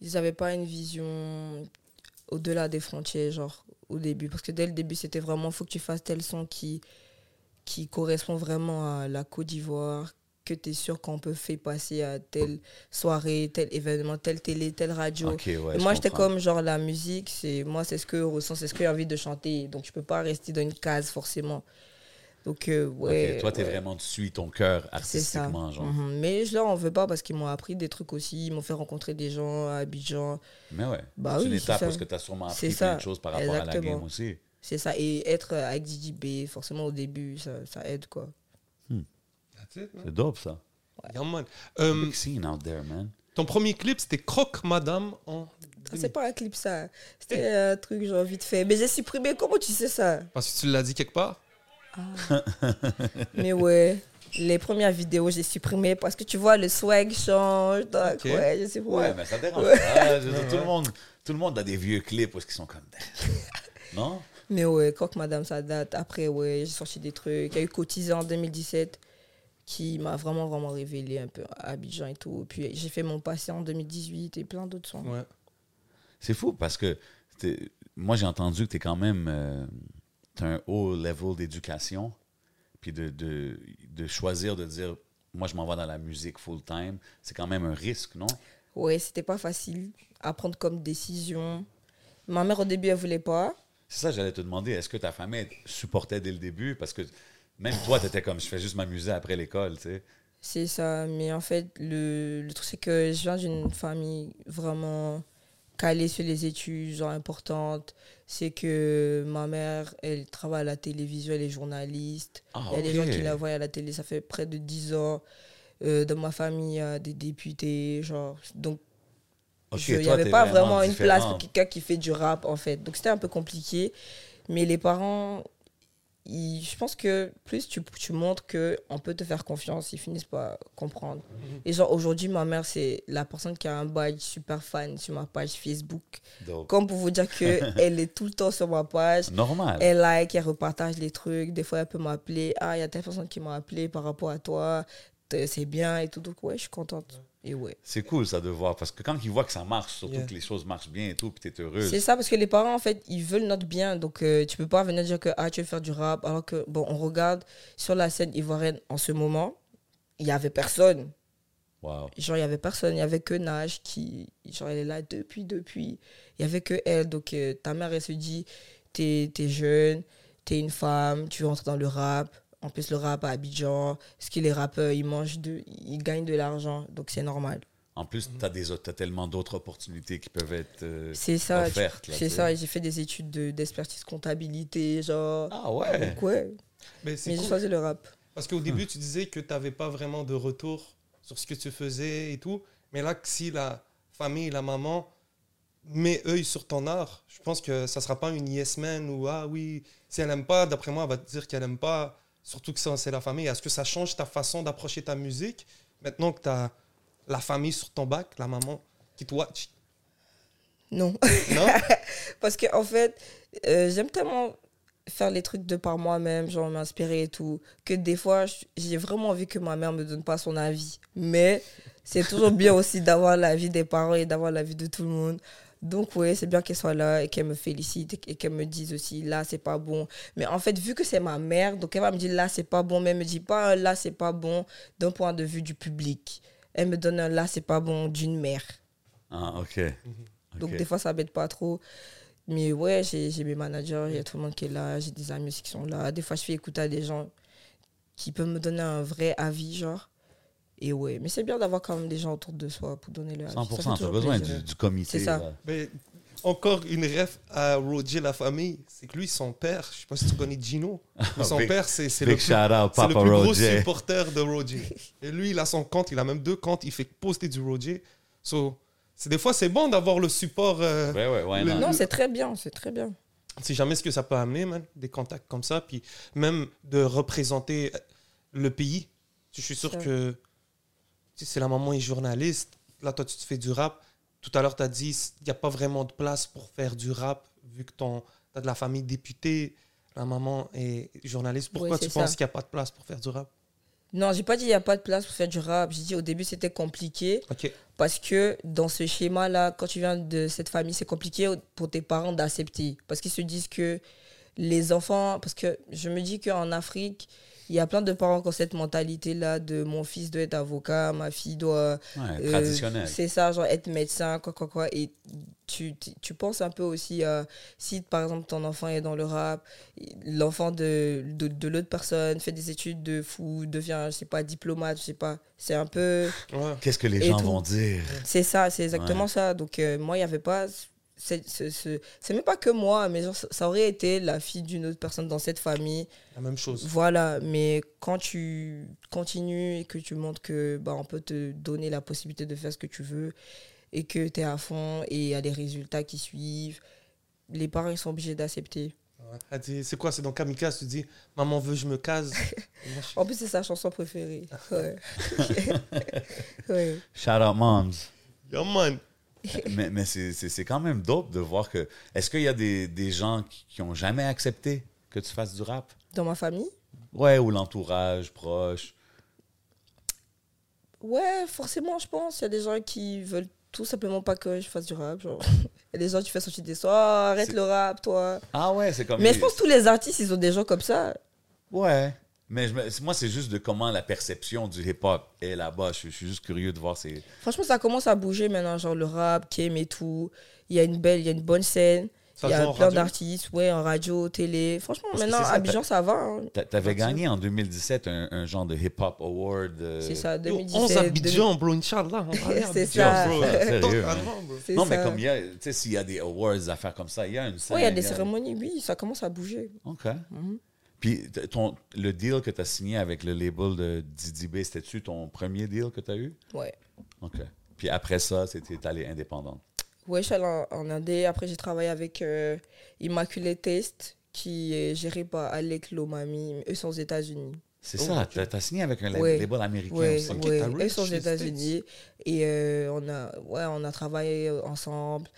[SPEAKER 3] ils n'avaient pas une vision au-delà des frontières, genre, au début. Parce que dès le début, c'était vraiment, faut que tu fasses tel son qui, qui correspond vraiment à la Côte d'Ivoire, que tu es sûr qu'on peut faire passer à telle soirée, tel événement, telle télé, telle radio.
[SPEAKER 2] Ok, ouais,
[SPEAKER 3] Et
[SPEAKER 2] je
[SPEAKER 3] moi, j'étais comme, genre, la musique, c'est moi, c'est ce que je ressens, c'est ce que j'ai envie de chanter. Donc, je peux pas rester dans une case, forcément. Donc, euh,
[SPEAKER 2] Ok,
[SPEAKER 3] ouais.
[SPEAKER 2] toi, tu es
[SPEAKER 3] ouais.
[SPEAKER 2] vraiment, tu suis ton cœur artistiquement, genre.
[SPEAKER 3] Mhm. Mais je leur en veux pas parce qu'ils m'ont appris des trucs aussi. Ils m'ont fait rencontrer des gens à Abidjan.
[SPEAKER 2] Mais ouais,
[SPEAKER 3] Bah
[SPEAKER 2] c'est
[SPEAKER 3] oui,
[SPEAKER 2] une étape
[SPEAKER 3] ça.
[SPEAKER 2] parce que tu as sûrement appris plein de choses par rapport à la game aussi.
[SPEAKER 3] C'est ça. Et être avec Didi B, forcément au début, ça, ça aide quoi.
[SPEAKER 1] That's it, man.
[SPEAKER 2] C'est dope, ça.
[SPEAKER 1] Yeah, man. Euh,
[SPEAKER 2] Big scene out there, man.
[SPEAKER 1] ton premier clip, c'était Croque Madame en.
[SPEAKER 3] Ça, C'est pas un clip ça. C'était un truc genre vite fait. Mais j'ai supprimé. Comment tu sais ça?
[SPEAKER 1] Parce que tu l'as dit quelque part.
[SPEAKER 3] Mais ouais. Les premières vidéos, j'ai supprimé parce que tu vois, le swag change. Donc, ouais, je sais pas.
[SPEAKER 2] Ouais, mais ça dérange. Je tout, le monde, tout le monde a des vieux clips où ils sont comme... non?
[SPEAKER 3] Mais ouais, Croque Madame, ça date. Après, ouais, j'ai sorti des trucs. Il y a eu Cotisé en 2017 qui m'a vraiment, vraiment révélé un peu à Abidjan et tout. Puis j'ai fait mon passé en 2018 et plein d'autres sons.
[SPEAKER 1] Ouais.
[SPEAKER 2] C'est fou parce que moi, j'ai entendu que tu es quand même... euh, un haut level d'éducation. Puis de, de, de choisir de dire, moi, je m'en vais dans la musique full-time, c'est quand même un risque, non?
[SPEAKER 3] Ouais, c'était pas facile à prendre comme décision. Ma mère, au début, elle voulait pas.
[SPEAKER 2] C'est ça, j'allais te demander, est-ce que ta famille supportait dès le début? Parce que même toi, tu étais comme, je fais juste m'amuser après l'école, tu sais.
[SPEAKER 3] C'est ça. Mais en fait, le, le truc, c'est que je viens d'une famille vraiment calée sur les études, genre importante. C'est que ma mère, elle travaille à la télévision, elle est journaliste.
[SPEAKER 2] Ah,
[SPEAKER 3] Il y a des gens qui la voient à la télé, ça fait près de 10 ans. Euh, dans ma famille, il y a des députés, genre. Donc, il n'y avait pas
[SPEAKER 2] vraiment
[SPEAKER 3] vraiment une place pour quelqu'un qui fait du rap, en fait. Donc, c'était un peu compliqué. Mais les parents, je pense que plus tu, tu montres qu'on peut te faire confiance, ils finissent par comprendre.
[SPEAKER 2] Mhm.
[SPEAKER 3] Et genre, aujourd'hui, ma mère, c'est la personne qui a un badge super fan sur ma page Facebook.
[SPEAKER 2] Donc,
[SPEAKER 3] Comme pour vous dire qu'elle est tout le temps sur ma page.
[SPEAKER 2] normal.
[SPEAKER 3] Elle like, elle repartage les trucs. Des fois, elle peut m'appeler. Ah, il y a telle personne qui m'a appelé par rapport à toi. C'est bien et tout. Donc, ouais, je suis contente. Et ouais.
[SPEAKER 2] C'est cool ça de voir parce que quand ils voient que ça marche, surtout
[SPEAKER 1] Yeah.
[SPEAKER 2] que les choses marchent bien et tout, puis t'es heureuse.
[SPEAKER 3] C'est ça, parce que les parents, en fait, ils veulent notre bien. Donc, euh, tu peux pas venir dire que ah, tu veux faire du rap. Alors que, bon, on regarde sur la scène ivoirienne en ce moment, il y avait personne.
[SPEAKER 2] Wow.
[SPEAKER 3] Genre, il y avait personne. Il y avait que Nage qui, genre, elle est là depuis, depuis. Il y avait que elle. Donc, euh, ta mère, elle se dit, t'es es jeune, t'es une femme, tu veux entrer dans le rap. En plus, le rap à Abidjan, ce que les rappeurs, ils mangent de, ils gagnent de l'argent. Donc, c'est normal.
[SPEAKER 2] En plus, t'as des autres- t'as tellement d'autres opportunités qui peuvent être euh,
[SPEAKER 3] C'est ça. tu-
[SPEAKER 2] offertes. là,
[SPEAKER 3] C'est
[SPEAKER 2] tu
[SPEAKER 3] ça. J'ai fait des études de- d'expertise comptabilité, genre.
[SPEAKER 2] Ah ouais.
[SPEAKER 3] Donc, ouais.
[SPEAKER 1] Mais
[SPEAKER 3] Mais j'ai
[SPEAKER 1] cool.
[SPEAKER 3] choisi le rap.
[SPEAKER 1] Parce qu'au début, tu disais que tu n'avais pas vraiment de retour sur ce que tu faisais et tout. Mais là, si la famille, la maman met œil sur ton art, je pense que ça sera pas une yes man ou ah oui, si elle aime pas, d'après moi, elle va te dire qu'elle aime pas. Surtout que ça, c'est la famille. Est-ce que ça change ta façon d'approcher ta musique maintenant que tu as la famille sur ton bac, la maman qui te watch?
[SPEAKER 3] Non.
[SPEAKER 1] Non?
[SPEAKER 3] Parce que en fait, euh, j'aime tellement faire les trucs de par moi-même, genre m'inspirer et tout, que des fois, j'ai vraiment envie que ma mère me donne pas son avis. Mais c'est toujours bien aussi d'avoir l'avis des parents et d'avoir l'avis de tout le monde. Donc, ouais, c'est bien qu'elle soit là et qu'elle me félicite et qu'elle me dise aussi, là, c'est pas bon. Mais en fait, vu que c'est ma mère, donc elle va me dire, là, c'est pas bon, mais elle me dit pas, là, c'est pas bon d'un point de vue du public. Elle me donne un là, c'est pas bon d'une mère.
[SPEAKER 2] Ah, OK.
[SPEAKER 3] Donc,
[SPEAKER 2] OK.
[SPEAKER 3] des fois, ça m'aide pas trop. Mais ouais, j'ai j'ai mes managers, il y a tout le monde qui est là, j'ai des amis aussi qui sont là. Des fois, je fais écouter à des gens qui peuvent me donner un vrai avis, genre. Et ouais, mais c'est bien d'avoir quand même des gens autour de soi pour donner leur avis. Ça fait
[SPEAKER 2] 100 tu as besoin du, du comité.
[SPEAKER 3] C'est ça.
[SPEAKER 1] Mais encore une ref à Roger la famille, c'est que lui, son père, je sais pas si tu connais Gino, mais son
[SPEAKER 2] Big-
[SPEAKER 1] père, c'est c'est le, plus-
[SPEAKER 2] out,
[SPEAKER 1] le plus gros
[SPEAKER 2] Roger.
[SPEAKER 1] supporter de Roger. Et lui, il a son compte, il a même deux comptes, il fait poster du Roger. So, c'est des fois, c'est bon d'avoir le support. euh,
[SPEAKER 2] Ouais, ouais, ouais.
[SPEAKER 1] Le-
[SPEAKER 2] non.
[SPEAKER 3] Non, c'est très bien, c'est très bien.
[SPEAKER 1] c'est jamais ce que ça peut amener, man, des contacts comme ça, puis même de représenter le pays. Je suis sûr
[SPEAKER 3] Ça.
[SPEAKER 1] que sais, c'est la maman est journaliste. Là, toi, tu te fais du rap. Tout à l'heure, tu as dit il n'y a pas vraiment de place pour faire du rap, vu que tu as de la famille députée. La maman est journaliste. Pourquoi tu penses qu'il n'y a pas de place pour faire du rap?
[SPEAKER 3] Non, j'ai pas dit il n'y a pas de place pour faire du rap. J'ai dit au début c'était compliqué parce que dans ce schéma-là, quand tu viens de cette famille, c'est compliqué pour tes parents d'accepter. Parce qu'ils se disent que les enfants. Parce que je me dis qu'en Afrique, il y a plein de parents qui ont cette mentalité-là de mon fils doit être avocat, ma fille doit.
[SPEAKER 2] Ouais,
[SPEAKER 3] euh,
[SPEAKER 2] traditionnel.
[SPEAKER 3] C'est ça, genre être médecin, quoi, quoi, quoi. Et tu, tu, tu penses un peu aussi à si par exemple ton enfant est dans le rap, l'enfant de, de, de l'autre personne fait des études de fou, devient, je sais pas, diplomate, je sais pas. C'est un peu.
[SPEAKER 1] Ouais.
[SPEAKER 2] Qu'est-ce que les gens
[SPEAKER 3] tout.
[SPEAKER 2] vont dire?
[SPEAKER 3] C'est ça, c'est exactement
[SPEAKER 2] Ouais.
[SPEAKER 3] ça. Donc euh, moi, il n'y avait pas. C'est c'est- c'est- c'est même pas que moi, mais genre, ça- aurait été la fille d'une autre personne dans cette famille.
[SPEAKER 1] La même chose.
[SPEAKER 3] Voilà, mais quand tu continues et que tu montres que bah, on peut te donner la possibilité de faire ce que tu veux et que tu es à fond et il y a des résultats qui suivent, les parents ils sont obligés d'accepter.
[SPEAKER 1] Ouais. Elle dit, C'est quoi C'est dans Kamikaze, tu dis Maman veut, je me case. Et moi, je-
[SPEAKER 3] En plus, c'est sa chanson préférée. Ouais. ouais.
[SPEAKER 2] Shout out moms.
[SPEAKER 1] Yeah, man.
[SPEAKER 2] mais mais c'est- quand même dope de voir que. Est-ce qu'il y a des, des gens qui, qui ont jamais accepté que tu fasses du rap?
[SPEAKER 3] Dans ma famille?
[SPEAKER 2] Ouais, ou l'entourage proche.
[SPEAKER 3] Ouais, forcément, je pense. Il y a des gens qui veulent tout simplement pas que je fasse du rap. Genre. Il y a des gens qui font sortir des Ah, arrête le rap, toi.
[SPEAKER 2] Ah ouais, c'est comme.
[SPEAKER 3] Mais
[SPEAKER 2] les-
[SPEAKER 3] je pense que tous les artistes, ils ont des gens comme ça.
[SPEAKER 2] Ouais. Mais je me- moi, c'est juste de comment la perception du hip-hop est là-bas. Je, je suis juste curieux de voir ces.
[SPEAKER 3] Franchement, ça commence à bouger maintenant, genre le rap, Kim et tout. Il y a une belle, il y a une bonne scène.
[SPEAKER 1] Ça
[SPEAKER 3] il y a plein d'artistes, ouais, en radio, télé. Franchement,
[SPEAKER 2] Parce
[SPEAKER 3] maintenant,
[SPEAKER 2] ça,
[SPEAKER 3] Abidjan, ça va. hein.
[SPEAKER 2] T'a- T'avais gagné en 2017 un, un genre de hip-hop award. euh,
[SPEAKER 3] C'est ça,
[SPEAKER 1] Yo,
[SPEAKER 3] 2017.
[SPEAKER 1] 11 Abidjan, bro, Inch'Allah. à
[SPEAKER 3] C'est
[SPEAKER 1] Abidjan,
[SPEAKER 3] ça.
[SPEAKER 1] bro.
[SPEAKER 2] Sérieux, hein. Non, mais
[SPEAKER 3] ça.
[SPEAKER 2] comme il y a, tu sais, s'il y a des awards, des affaires comme ça, il y a une scène.
[SPEAKER 3] Ouais, il y a des cérémonies, oui, ça commence à bouger.
[SPEAKER 2] OK.
[SPEAKER 3] Mhm.
[SPEAKER 2] Puis ton, le deal que tu as signé avec le label de Didi B, c'était-tu ton premier deal que tu as eu?
[SPEAKER 3] Ouais.
[SPEAKER 2] OK. Puis après ça, c'était allé indépendant.
[SPEAKER 3] Ouais, je suis allée en, en Indé. Après, j'ai travaillé avec euh, Immaculate Taste, qui est géré par Alec Lomami. Eux sont aux États-Unis.
[SPEAKER 2] C'est
[SPEAKER 1] Oh,
[SPEAKER 2] ça,
[SPEAKER 1] ok.
[SPEAKER 2] t'as as signé avec un
[SPEAKER 3] Ouais.
[SPEAKER 2] label américain
[SPEAKER 3] Ouais,
[SPEAKER 2] aussi.
[SPEAKER 3] Ouais. Eux sont aux États-Unis. Et euh, on, a, ouais, on a travaillé ensemble.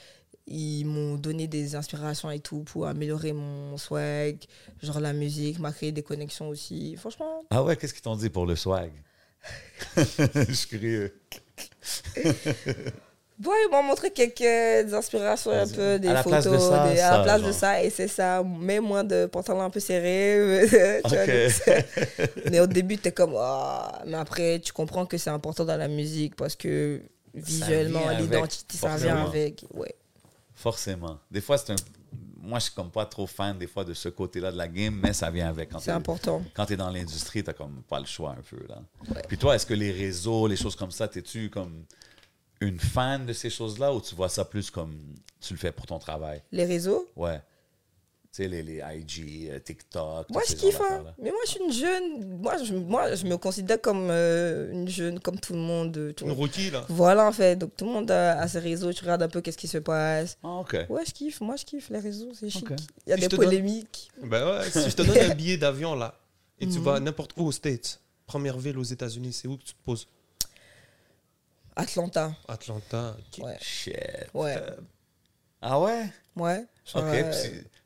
[SPEAKER 3] Ils m'ont donné des inspirations et tout pour améliorer mon swag, genre la musique, m'a créé des connexions aussi. Franchement,
[SPEAKER 2] Ah ouais, qu'est-ce qu'ils t'ont dit pour le swag? Je suis curieux.
[SPEAKER 3] bon, ils m'ont montré quelques inspirations un peu, des
[SPEAKER 2] À la place
[SPEAKER 3] photos,
[SPEAKER 2] de ça,
[SPEAKER 3] des- à la place de ça, et c'est ça. Mets moins de pantalon un peu serré. tu vois,
[SPEAKER 2] OK.
[SPEAKER 3] donc, Mais au début, tu es comme, Ah mais après, tu comprends que c'est important dans la musique parce que visuellement, l'identité, ça vient avec. Ouais.
[SPEAKER 2] Forcément. Des fois, c'est un. Moi, je suis comme pas trop fan des fois de ce côté-là de la game, mais ça vient avec. Quand
[SPEAKER 3] C'est important.
[SPEAKER 2] Quand tu es dans l'industrie, tu comme pas le choix un peu. Là.
[SPEAKER 3] Ouais.
[SPEAKER 2] Puis toi, est-ce que les réseaux, les choses comme ça, es-tu comme une fan de ces choses-là ou tu vois ça plus comme tu le fais pour ton travail?
[SPEAKER 3] Les réseaux,
[SPEAKER 2] Ouais. Tu sais, les, les IG, euh, TikTok.
[SPEAKER 3] moi, je kiffe. hein. Mais moi, je suis une jeune. Moi, je, moi, je me considère comme euh, une jeune, comme tout le monde. euh, tout-
[SPEAKER 1] Une rookie, là.
[SPEAKER 3] Voilà, en fait. Donc, tout le monde a, a ses réseaux. Tu regardes un peu qu'est-ce qui se passe.
[SPEAKER 2] Ah, OK.
[SPEAKER 3] Ouais, je kiffe. Moi, je kiffe les réseaux. C'est chic. Il y a
[SPEAKER 1] Si
[SPEAKER 3] des
[SPEAKER 1] donne-
[SPEAKER 3] polémiques.
[SPEAKER 1] Ben ouais, si je te donne un billet d'avion, là, et tu
[SPEAKER 3] Mhm.
[SPEAKER 1] vas n'importe où aux States, première ville aux États-Unis, c'est où que tu te poses?
[SPEAKER 3] Atlanta.
[SPEAKER 1] Atlanta. ok.
[SPEAKER 3] Ouais.
[SPEAKER 2] Shit.
[SPEAKER 3] Ouais.
[SPEAKER 2] Ah ouais?
[SPEAKER 3] Ouais.
[SPEAKER 2] OK.
[SPEAKER 3] euh,
[SPEAKER 2] Puis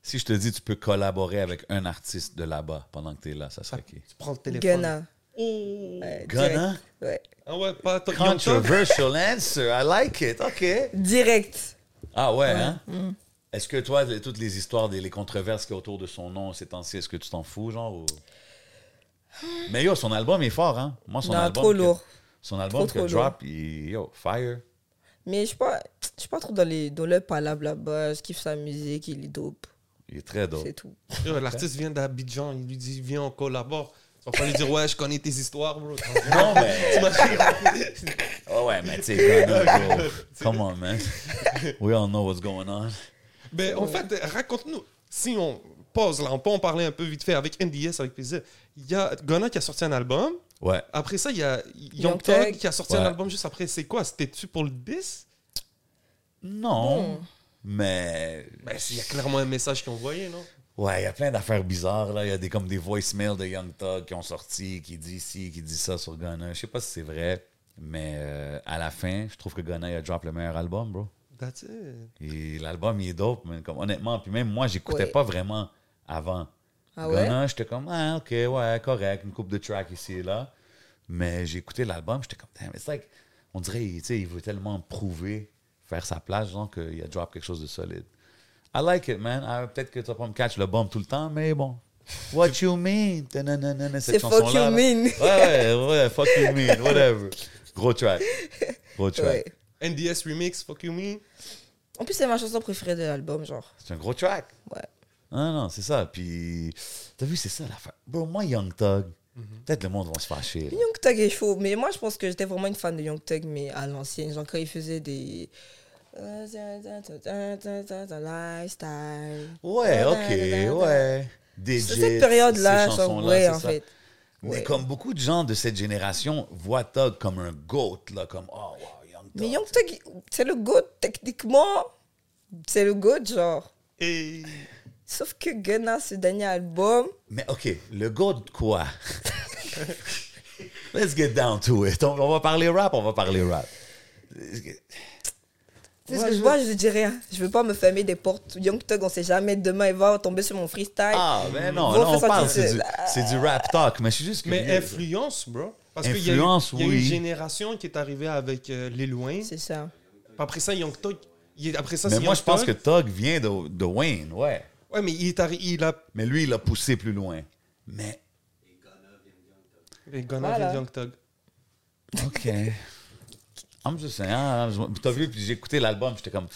[SPEAKER 2] Si, si je te dis tu peux collaborer avec un artiste de là-bas pendant que tu es là, ça serait qui?
[SPEAKER 1] Tu prends le téléphone.
[SPEAKER 3] Ghana.
[SPEAKER 1] Oh.
[SPEAKER 2] Ghana?
[SPEAKER 3] Ouais.
[SPEAKER 1] Ah ouais, pas.
[SPEAKER 2] Controversial answer. I like it. OK.
[SPEAKER 3] Direct.
[SPEAKER 2] Ah ouais, hein?
[SPEAKER 3] Mm.
[SPEAKER 2] Est-ce que toi, les- toutes les histoires, des, les controverses qu'il y a autour de son nom ces temps-ci, est-ce que tu t'en fous, genre? ou- Mais yo, son album est fort, hein? Moi, son
[SPEAKER 3] Non,
[SPEAKER 2] album.
[SPEAKER 3] trop
[SPEAKER 2] que-
[SPEAKER 3] lourd.
[SPEAKER 2] Son album
[SPEAKER 3] Trop,
[SPEAKER 2] que
[SPEAKER 3] trop
[SPEAKER 2] drop, il, yo, fire.
[SPEAKER 3] Mais je suis pas, je suis pas trop dans, les, dans le palabre là-bas. Je kiffe sa musique, il est dope.
[SPEAKER 2] Il est très dope.
[SPEAKER 3] C'est tout.
[SPEAKER 1] L'artiste vient d'Abidjan, il lui dit Viens, on collabore. Tu vas pas lui dire Ouais, je connais tes histoires, bro.
[SPEAKER 2] Non, mais. Oh ouais, mais tu sais. Come on, man. We all know what's going on.
[SPEAKER 1] Ben, en fait, raconte-nous. Si on pause là, on peut en parler un peu vite fait avec NDS, avec plaisir. Il y a Ghana qui a sorti un album.
[SPEAKER 2] Ouais.
[SPEAKER 1] Après ça, il y a Young
[SPEAKER 3] Young
[SPEAKER 1] Thug qui a sorti
[SPEAKER 2] Ouais.
[SPEAKER 1] un album juste après. C'est quoi? C'était-tu pour le 10
[SPEAKER 2] Non. Mais.
[SPEAKER 1] Ben, il y a clairement un message qu'ils ont envoyé, non?
[SPEAKER 2] Ouais, il y a plein d'affaires bizarres, là. Il y a des, comme des voicemails de Young Thug qui ont sorti, qui dit ci, qui dit ça sur Ghana. Je sais pas si c'est vrai, mais euh, à la fin, je trouve que Ghana il a drop le meilleur album, bro.
[SPEAKER 1] That's it.
[SPEAKER 2] Et l'album, il est dope, man. Comme, honnêtement, puis même moi, j'écoutais
[SPEAKER 3] Ouais.
[SPEAKER 2] pas vraiment avant.
[SPEAKER 3] Ah ouais?
[SPEAKER 2] Ghana, j'étais comme, ah, ok, ouais, correct, une coupe de track ici et là. Mais j'ai écouté l'album, j'étais comme, damn, it's like, on dirait, tu sais, il veut tellement prouver, faire sa place, genre, qu'il a drop quelque chose de solide. I like it, man. Ah, Peut-être que tu vas pas me catch le bomb tout le temps, mais bon. What you mean?
[SPEAKER 3] C'est fuck you
[SPEAKER 2] là.
[SPEAKER 3] mean.
[SPEAKER 2] Ouais, ouais, ouais, fuck you mean, whatever. Gros track. Gros track.
[SPEAKER 3] Ouais.
[SPEAKER 1] NDS Remix, Fuck You Me.
[SPEAKER 3] En plus, c'est ma chanson préférée de l'album, genre.
[SPEAKER 2] C'est un gros track.
[SPEAKER 3] Ouais.
[SPEAKER 2] Ah non, c'est ça. Puis, t'as vu, c'est ça l'affaire. Bro, moi, Young Thug, peut-être le monde va se fâcher. là.
[SPEAKER 3] Young Thug est chaud, mais moi je pense que j'étais vraiment une fan de Young Thug, mais à l'ancienne, genre quand il faisait des. Lifestyle.
[SPEAKER 2] Ouais, ok, ouais.
[SPEAKER 3] C'est cette période-là,
[SPEAKER 2] ces
[SPEAKER 3] genre, ouais, en
[SPEAKER 2] ça.
[SPEAKER 3] fait.
[SPEAKER 2] Mais
[SPEAKER 3] Ouais.
[SPEAKER 2] comme beaucoup de gens de cette génération voient Thug comme un goat, là, comme, oh, wow, Young Thug.
[SPEAKER 3] Mais Young Thug, c'est le GOAT, techniquement. C'est le GOAT, genre.
[SPEAKER 1] Et
[SPEAKER 3] Sauf que Gunna, ce dernier album,
[SPEAKER 2] Mais ok, le goat quoi? Let's get down to it. On, on va parler rap, on va parler rap.
[SPEAKER 3] c'est ce que je vois, je dis rien. Je veux pas me fermer des portes. Young Thug, on sait jamais, demain il va tomber sur mon freestyle.
[SPEAKER 2] Ah, mais non,
[SPEAKER 3] Bon,
[SPEAKER 2] là, on parle, c'est du, c'est du rap talk, mais je suis juste
[SPEAKER 1] Mais
[SPEAKER 2] curieux.
[SPEAKER 1] influence, bro. Parce qu'il y a, eu- il y a une
[SPEAKER 2] oui.
[SPEAKER 1] génération qui est arrivée avec euh, Lil Wayne.
[SPEAKER 3] C'est ça.
[SPEAKER 1] Après ça, Young Thug. Après ça,
[SPEAKER 2] Mais
[SPEAKER 1] c'est
[SPEAKER 2] moi,
[SPEAKER 1] Young
[SPEAKER 2] je pense que
[SPEAKER 1] Thug.
[SPEAKER 2] Thug vient de, de Wayne, ouais.
[SPEAKER 1] Ouais, mais il est arri- il a.
[SPEAKER 2] Mais lui, il a poussé plus loin. Mais,
[SPEAKER 1] Et
[SPEAKER 3] Voilà.
[SPEAKER 1] vient de Young Thug.
[SPEAKER 2] OK. I'm just saying. ah, je- T'as vu, puis j'ai écouté l'album, j'étais comme...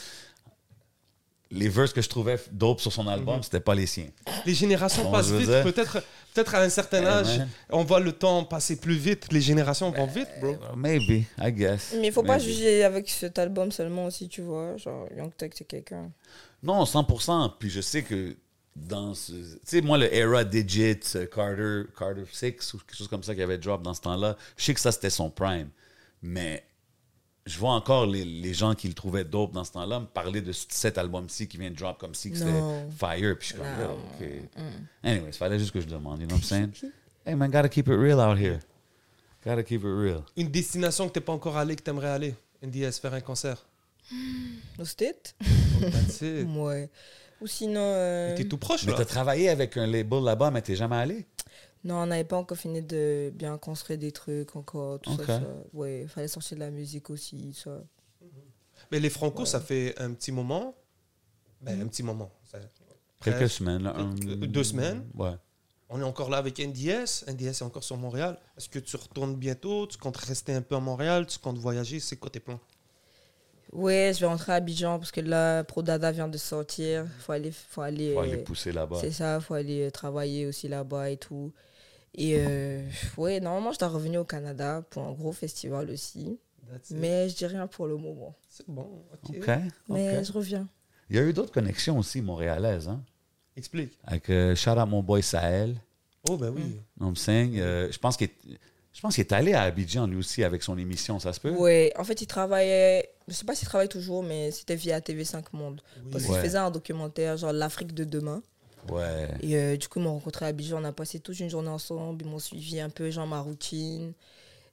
[SPEAKER 2] Les verses que je trouvais dope sur son album, c'était pas les siens.
[SPEAKER 1] Les générations
[SPEAKER 2] Bon,
[SPEAKER 1] passent
[SPEAKER 2] je veux
[SPEAKER 1] vite.
[SPEAKER 2] dire-
[SPEAKER 1] Peut-être peut à un certain
[SPEAKER 2] Eh,
[SPEAKER 1] âge,
[SPEAKER 2] man.
[SPEAKER 1] on voit le temps passer plus vite. Les générations vont vite, bro.
[SPEAKER 2] Maybe, I guess.
[SPEAKER 3] Mais il faut pas
[SPEAKER 2] Maybe.
[SPEAKER 3] juger avec cet album seulement aussi, tu vois. Genre, Young Thug, c'est quelqu'un.
[SPEAKER 2] Non, 100%. Puis je sais que dans ce... Tu sais, moi, le era Digit, euh, Carter, Carter 6 ou quelque chose comme ça qui avait drop dans ce temps-là, je sais que ça, c'était son prime. Mais je vois encore les, les gens qui le trouvaient dope dans ce temps-là me parler de cet album-ci qui vient de drop comme si c'était fire. Puis je suis comme, yo, OK. Anyways, il fallait juste que je demande, you know what I'm saying? Hey man, gotta keep it real out here. Gotta keep it real.
[SPEAKER 1] Une destination que t'es pas encore allé, que t'aimerais aller. NDS, faire un concert. That's it.
[SPEAKER 3] Ouais. Ou sinon. euh,
[SPEAKER 1] T'es tout proche,
[SPEAKER 2] Mais
[SPEAKER 1] là.
[SPEAKER 2] t'as travaillé avec un label là-bas, mais t'es jamais allé?
[SPEAKER 3] Non, on n'avait pas encore fini de bien construire des trucs encore, tout ça, ça. Ouais, il fallait sortir de la musique aussi, ça.
[SPEAKER 1] Mais les Franco, ça fait un petit moment? Ben, un petit moment. Ça-
[SPEAKER 2] Quelques semaines. Là, un-
[SPEAKER 1] deux semaines.
[SPEAKER 2] Ouais.
[SPEAKER 1] On est encore là avec NDS. NDS est encore sur Montréal. Est-ce que tu retournes bientôt? Tu comptes rester un peu à Montréal? Tu comptes voyager? C'est quoi tes plans?
[SPEAKER 3] Ouais, je vais rentrer à Abidjan parce que là, Pro Dada vient de sortir. Faut aller, faut aller.
[SPEAKER 2] Faut aller
[SPEAKER 3] euh,
[SPEAKER 2] pousser là-bas.
[SPEAKER 3] C'est ça, faut aller euh, travailler aussi là-bas et tout. Et euh, ouais, normalement, je dois revenir au Canada pour un gros festival aussi. Mais je dis rien pour le moment.
[SPEAKER 1] C'est bon, ok.
[SPEAKER 3] Mais je reviens.
[SPEAKER 2] Il y a eu d'autres connexions aussi montréalaises, hein?
[SPEAKER 1] Explique.
[SPEAKER 2] Avec euh, out mon boy Sahel.
[SPEAKER 1] Oh, ben oui.
[SPEAKER 2] Saying, euh, je pense qu'il est, je pense qu'il est allé à Abidjan lui aussi avec son émission, ça se peut?
[SPEAKER 3] Ouais, en fait, il travaillait. Je sais pas s'il travaille toujours, mais c'était via TV5 Monde. Parce qu'il
[SPEAKER 2] Ouais.
[SPEAKER 3] faisait un documentaire, genre l'Afrique de demain.
[SPEAKER 2] Ouais.
[SPEAKER 3] Et euh, du coup, ils m'ont rencontré à Abidjan. On a passé toute une journée ensemble. Ils m'ont suivi un peu, genre ma routine.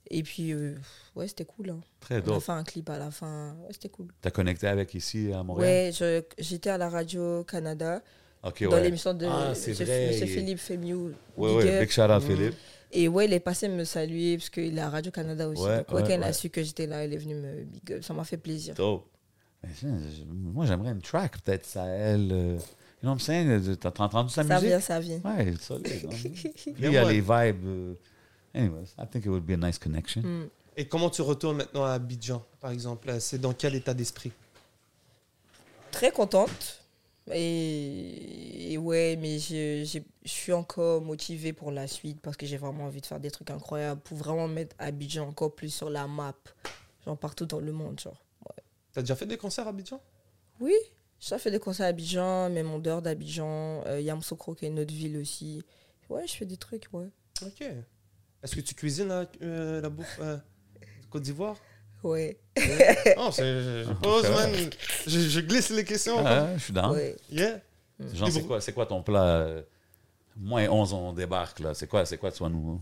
[SPEAKER 3] Et puis, euh, ouais, c'était cool. hein.
[SPEAKER 2] Très
[SPEAKER 3] On a fait un clip à la fin. Ouais, c'était cool.
[SPEAKER 2] T'as connecté avec ici à Montréal?
[SPEAKER 3] Ouais, je- j'étais à la radio Canada
[SPEAKER 2] OK,
[SPEAKER 3] dans
[SPEAKER 2] ouais.
[SPEAKER 3] l'émission de
[SPEAKER 2] Ah,
[SPEAKER 3] Philippe Fémiou.
[SPEAKER 2] Ouais, ouais, big shout out Philippe.
[SPEAKER 3] Et ouais, il est passé me saluer parce qu'il est à Radio Canada aussi.
[SPEAKER 2] Ouais,
[SPEAKER 3] Donc, ouais,
[SPEAKER 2] ouais,
[SPEAKER 3] quand il a su que j'étais là, il est venu me big up. Ça m'a fait plaisir.
[SPEAKER 2] Dope. Ça, moi, j'aimerais une track, peut-être Sahel. euh, you know what I'm saying? Euh, T'as t'as entendu sa
[SPEAKER 3] Ça
[SPEAKER 2] musique?
[SPEAKER 3] vient, ça vient.
[SPEAKER 2] Ouais, solide. hein. Puis il y a les vibes. euh, anyways, I think it would be a nice connection.
[SPEAKER 3] Mm.
[SPEAKER 1] Et comment tu retournes maintenant à Abidjan, par exemple? C'est dans quel état d'esprit?
[SPEAKER 3] Très contente. Et, et ouais, mais je, j'ai- je suis encore motivée pour la suite parce que j'ai vraiment envie de faire des trucs incroyables pour vraiment mettre Abidjan encore plus sur la map. Genre partout dans le monde, genre.
[SPEAKER 1] T'as déjà fait des concerts à Abidjan?
[SPEAKER 3] Oui, j'ai fait des concerts à Abidjan, même en dehors d'Abidjan. Euh, Yamsoukro, qui est une autre ville aussi. Ouais, je fais des trucs, ouais.
[SPEAKER 1] Ok. Est-ce que tu cuisines la, euh, la bouffe euh, de Côte d'Ivoire?
[SPEAKER 3] Ouais,
[SPEAKER 1] Non, c'est. Je pose, man. Je, je glisse les questions.
[SPEAKER 2] Ah, je suis down.
[SPEAKER 3] ouais.
[SPEAKER 1] Yeah.
[SPEAKER 2] Genre, c'est quoi, c'est quoi ton plat? Moins 11, on débarque, là. C'est quoi, c'est quoi, tu vas nous...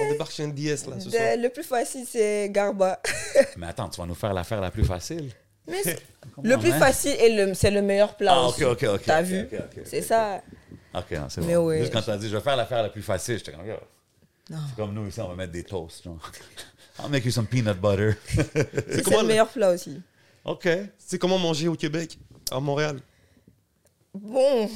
[SPEAKER 1] On débarque chez NDS là ce
[SPEAKER 3] De-
[SPEAKER 1] soir.
[SPEAKER 3] le plus facile, c'est Garba.
[SPEAKER 2] Mais attends, tu vas nous faire l'affaire la plus facile.
[SPEAKER 3] Mais le plus
[SPEAKER 2] man.
[SPEAKER 3] facile et le, c'est le meilleur plat
[SPEAKER 2] Ah, ok, ok, ok.
[SPEAKER 3] T'as
[SPEAKER 2] ok,
[SPEAKER 3] vu? C'est ça.
[SPEAKER 2] Ok, non, c'est
[SPEAKER 3] Mais
[SPEAKER 2] bon.
[SPEAKER 3] ouais.
[SPEAKER 2] Juste quand tu as dit, je vais faire l'affaire la plus facile, j'étais comme,
[SPEAKER 3] Non.
[SPEAKER 2] c'est comme nous ici, on va mettre des toasts. Genre. I'll make you some peanut butter.
[SPEAKER 3] C'est le- meilleur plat aussi.
[SPEAKER 2] OK.
[SPEAKER 1] C'est comment manger au Québec, à Montréal?
[SPEAKER 3] Bon.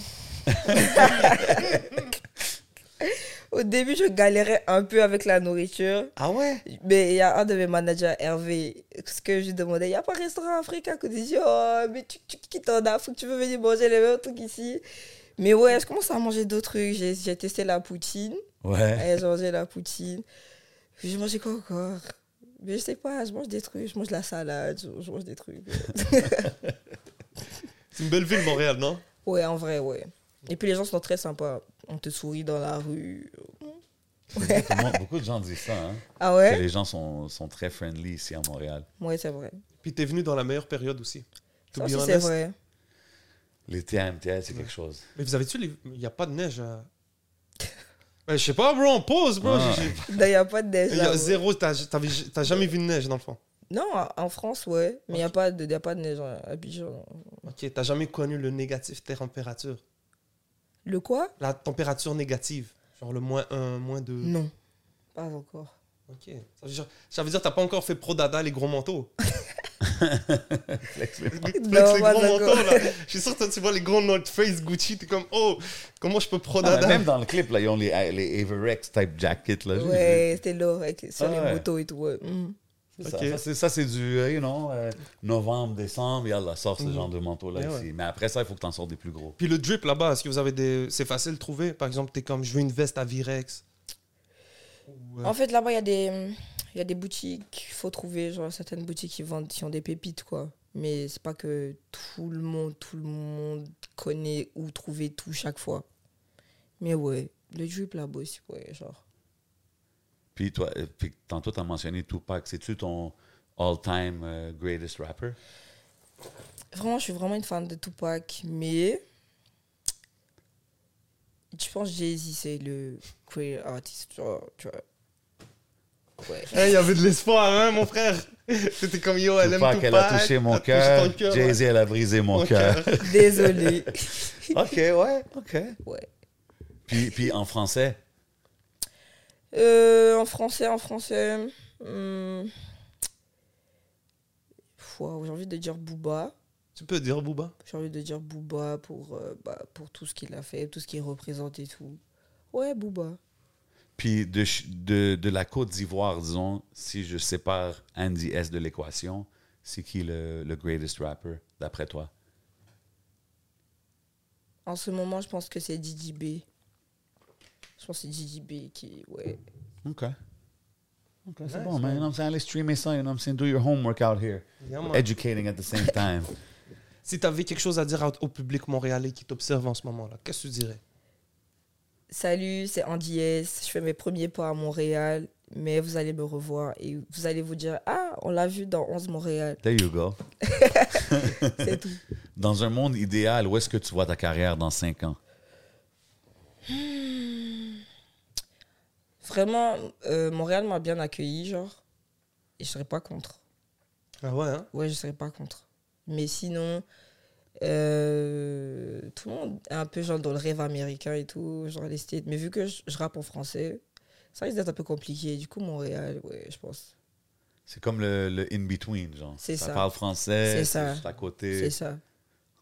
[SPEAKER 3] Au début, je galérais un peu avec la nourriture.
[SPEAKER 2] Ah ouais?
[SPEAKER 3] Mais il y a un de mes managers, Hervé, ce que je lui demandais, il n'y a pas de restaurant africain? Que dit, oh, mais tu, tu quittes en Afrique, tu veux venir manger les mêmes trucs ici? Mais ouais, je commence à manger d'autres trucs. J'ai j'ai testé la poutine.
[SPEAKER 2] Ouais.
[SPEAKER 3] Et j'ai mangé la poutine. Puis j'ai mangé quoi encore? Mais je sais pas, je mange des trucs, je mange de la salade, je, je mange des trucs.
[SPEAKER 1] C'est une belle ville, Montréal, non?
[SPEAKER 3] Ouais, en vrai, ouais. Et puis les gens sont très sympas. On te sourit dans la rue.
[SPEAKER 2] Monde- beaucoup de gens disent ça, hein?
[SPEAKER 3] Ah
[SPEAKER 2] Que
[SPEAKER 3] ouais
[SPEAKER 2] les gens sont, sont très friendly ici à Montréal.
[SPEAKER 3] Ouais, c'est vrai.
[SPEAKER 1] Puis t'es venu dans la meilleure période aussi. To
[SPEAKER 3] Ça aussi, c'est
[SPEAKER 1] honest.
[SPEAKER 3] vrai.
[SPEAKER 2] L'été à MTL, c'est quelque chose.
[SPEAKER 1] Mais vous avez-tu les... Il n'y a pas de neige à... Je sais pas, bro, on pause, bro.
[SPEAKER 2] Ah.
[SPEAKER 3] Il n'y a pas de neige.
[SPEAKER 1] Il y a zéro, t'as jamais vu de neige dans le fond.
[SPEAKER 3] Non, en France, ouais. Mais il n'y a, pas de- y a pas de neige à Abidjan.
[SPEAKER 1] Ok, t'as jamais connu le négatif température?
[SPEAKER 3] Le quoi?
[SPEAKER 1] La température négative. Genre le moins 1, moins 2.
[SPEAKER 3] Non, pas encore.
[SPEAKER 1] Ok. Ça veut dire, ça veut dire que t'as pas encore fait pro dada les gros manteaux. Flex les
[SPEAKER 3] Non,
[SPEAKER 1] gros manteaux là. Je suis sûr que toi, tu vois les gros North Face Gucci, t'es comme oh comment je peux pro
[SPEAKER 2] Non, mais
[SPEAKER 1] dada.
[SPEAKER 2] même dans le clip, là, ils ont les, les Averex type jacket. Là.
[SPEAKER 3] Ouais, c'était lourd avec, sur
[SPEAKER 2] Ah
[SPEAKER 3] les
[SPEAKER 2] ouais.
[SPEAKER 3] motos et tout. ouais. Mm.
[SPEAKER 2] C'est ça.
[SPEAKER 1] Ok.
[SPEAKER 2] Ça, c'est- du, euh, you know, euh, novembre, décembre, yalla, sort ce
[SPEAKER 1] Mhm.
[SPEAKER 2] genre de manteau-là
[SPEAKER 1] Yeah,
[SPEAKER 2] ici.
[SPEAKER 1] ouais.
[SPEAKER 2] Mais après ça, il faut que tu en sortes des plus gros.
[SPEAKER 1] Puis le drip là-bas, est-ce que vous avez des c'est facile de trouver? Par exemple, t'es comme je veux une veste à Virex. Ou, euh,
[SPEAKER 3] En fait, là-bas, il y, a des- il y a des boutiques. Il faut trouver genre, certaines boutiques qui vendent qui ont des pépites, quoi. Mais c'est pas que tout le monde, tout le monde connaît où trouver tout chaque fois. Mais ouais, le drip là-bas aussi, ouais, genre.
[SPEAKER 2] Puis, toi, euh, puis tantôt, tu as mentionné Tupac. C'est-tu ton all-time euh, greatest rapper?
[SPEAKER 3] Vraiment, je suis vraiment une fan de Tupac, mais je pense que Jay-Z, c'est le great artist, genre, tu vois. Ouais.
[SPEAKER 1] Hey, il y avait de l'espoir, hein, mon frère. C'était comme yo, elle
[SPEAKER 2] Tupac,
[SPEAKER 1] aime
[SPEAKER 2] elle
[SPEAKER 1] Tupac.
[SPEAKER 2] a touché mon
[SPEAKER 1] elle a touché
[SPEAKER 2] cœur.
[SPEAKER 1] ton cœur,
[SPEAKER 2] Jay-Z, elle a brisé mon
[SPEAKER 1] Mon
[SPEAKER 2] cœur.
[SPEAKER 1] cœur.
[SPEAKER 3] Désolé.
[SPEAKER 2] OK, ouais, OK.
[SPEAKER 3] Ouais.
[SPEAKER 2] Puis, puis en français,
[SPEAKER 3] Euh, en français, en français. wow, j'ai envie de dire Booba.
[SPEAKER 1] Tu peux dire Booba?
[SPEAKER 3] J'ai envie de dire Booba pour, euh, bah, pour tout ce qu'il a fait, tout ce qu'il représente et tout. Ouais, Booba.
[SPEAKER 2] puis de, de, de la Côte d'Ivoire, disons, si je sépare Andy S de l'équation, c'est qui le, le greatest rapper, d'après toi?
[SPEAKER 3] En ce moment, je pense que c'est Didi B. Je pense que c'est Didi B qui. Ouais.
[SPEAKER 2] OK. OK, c'est
[SPEAKER 1] Nice,
[SPEAKER 2] bon, man.
[SPEAKER 1] man.
[SPEAKER 2] You know what I'm saying? Allez streamer ça, you know what I'm saying? Do your homework out here.
[SPEAKER 1] Yeah.
[SPEAKER 2] Educating at the same time.
[SPEAKER 1] Si tu avais quelque chose à dire au public montréalais qui t'observe en ce moment-là, qu'est-ce que tu dirais?
[SPEAKER 3] Salut, c'est Andy S. Je fais mes premiers pas à Montréal, mais vous allez me revoir et vous allez vous dire Ah, on l'a vu dans 11 Montréal.
[SPEAKER 2] There you go.
[SPEAKER 3] C'est tout.
[SPEAKER 2] Dans un monde idéal, où est-ce que tu vois ta carrière dans 5 ans?
[SPEAKER 3] Vraiment, euh, Montréal m'a bien accueilli, genre. Et je serais pas contre.
[SPEAKER 1] Ah ouais, hein?
[SPEAKER 3] Ouais, je serais pas contre. Mais sinon, euh, tout le monde est un peu genre dans le rêve américain et tout, genre les States. Mais vu que je, je rappe en français, ça risque d'être un peu compliqué. Du coup, Montréal, ouais, je pense.
[SPEAKER 2] C'est comme le, le in-between, genre.
[SPEAKER 3] C'est ça.
[SPEAKER 2] parle français,
[SPEAKER 3] C'est ça.
[SPEAKER 2] à côté.
[SPEAKER 3] C'est ça.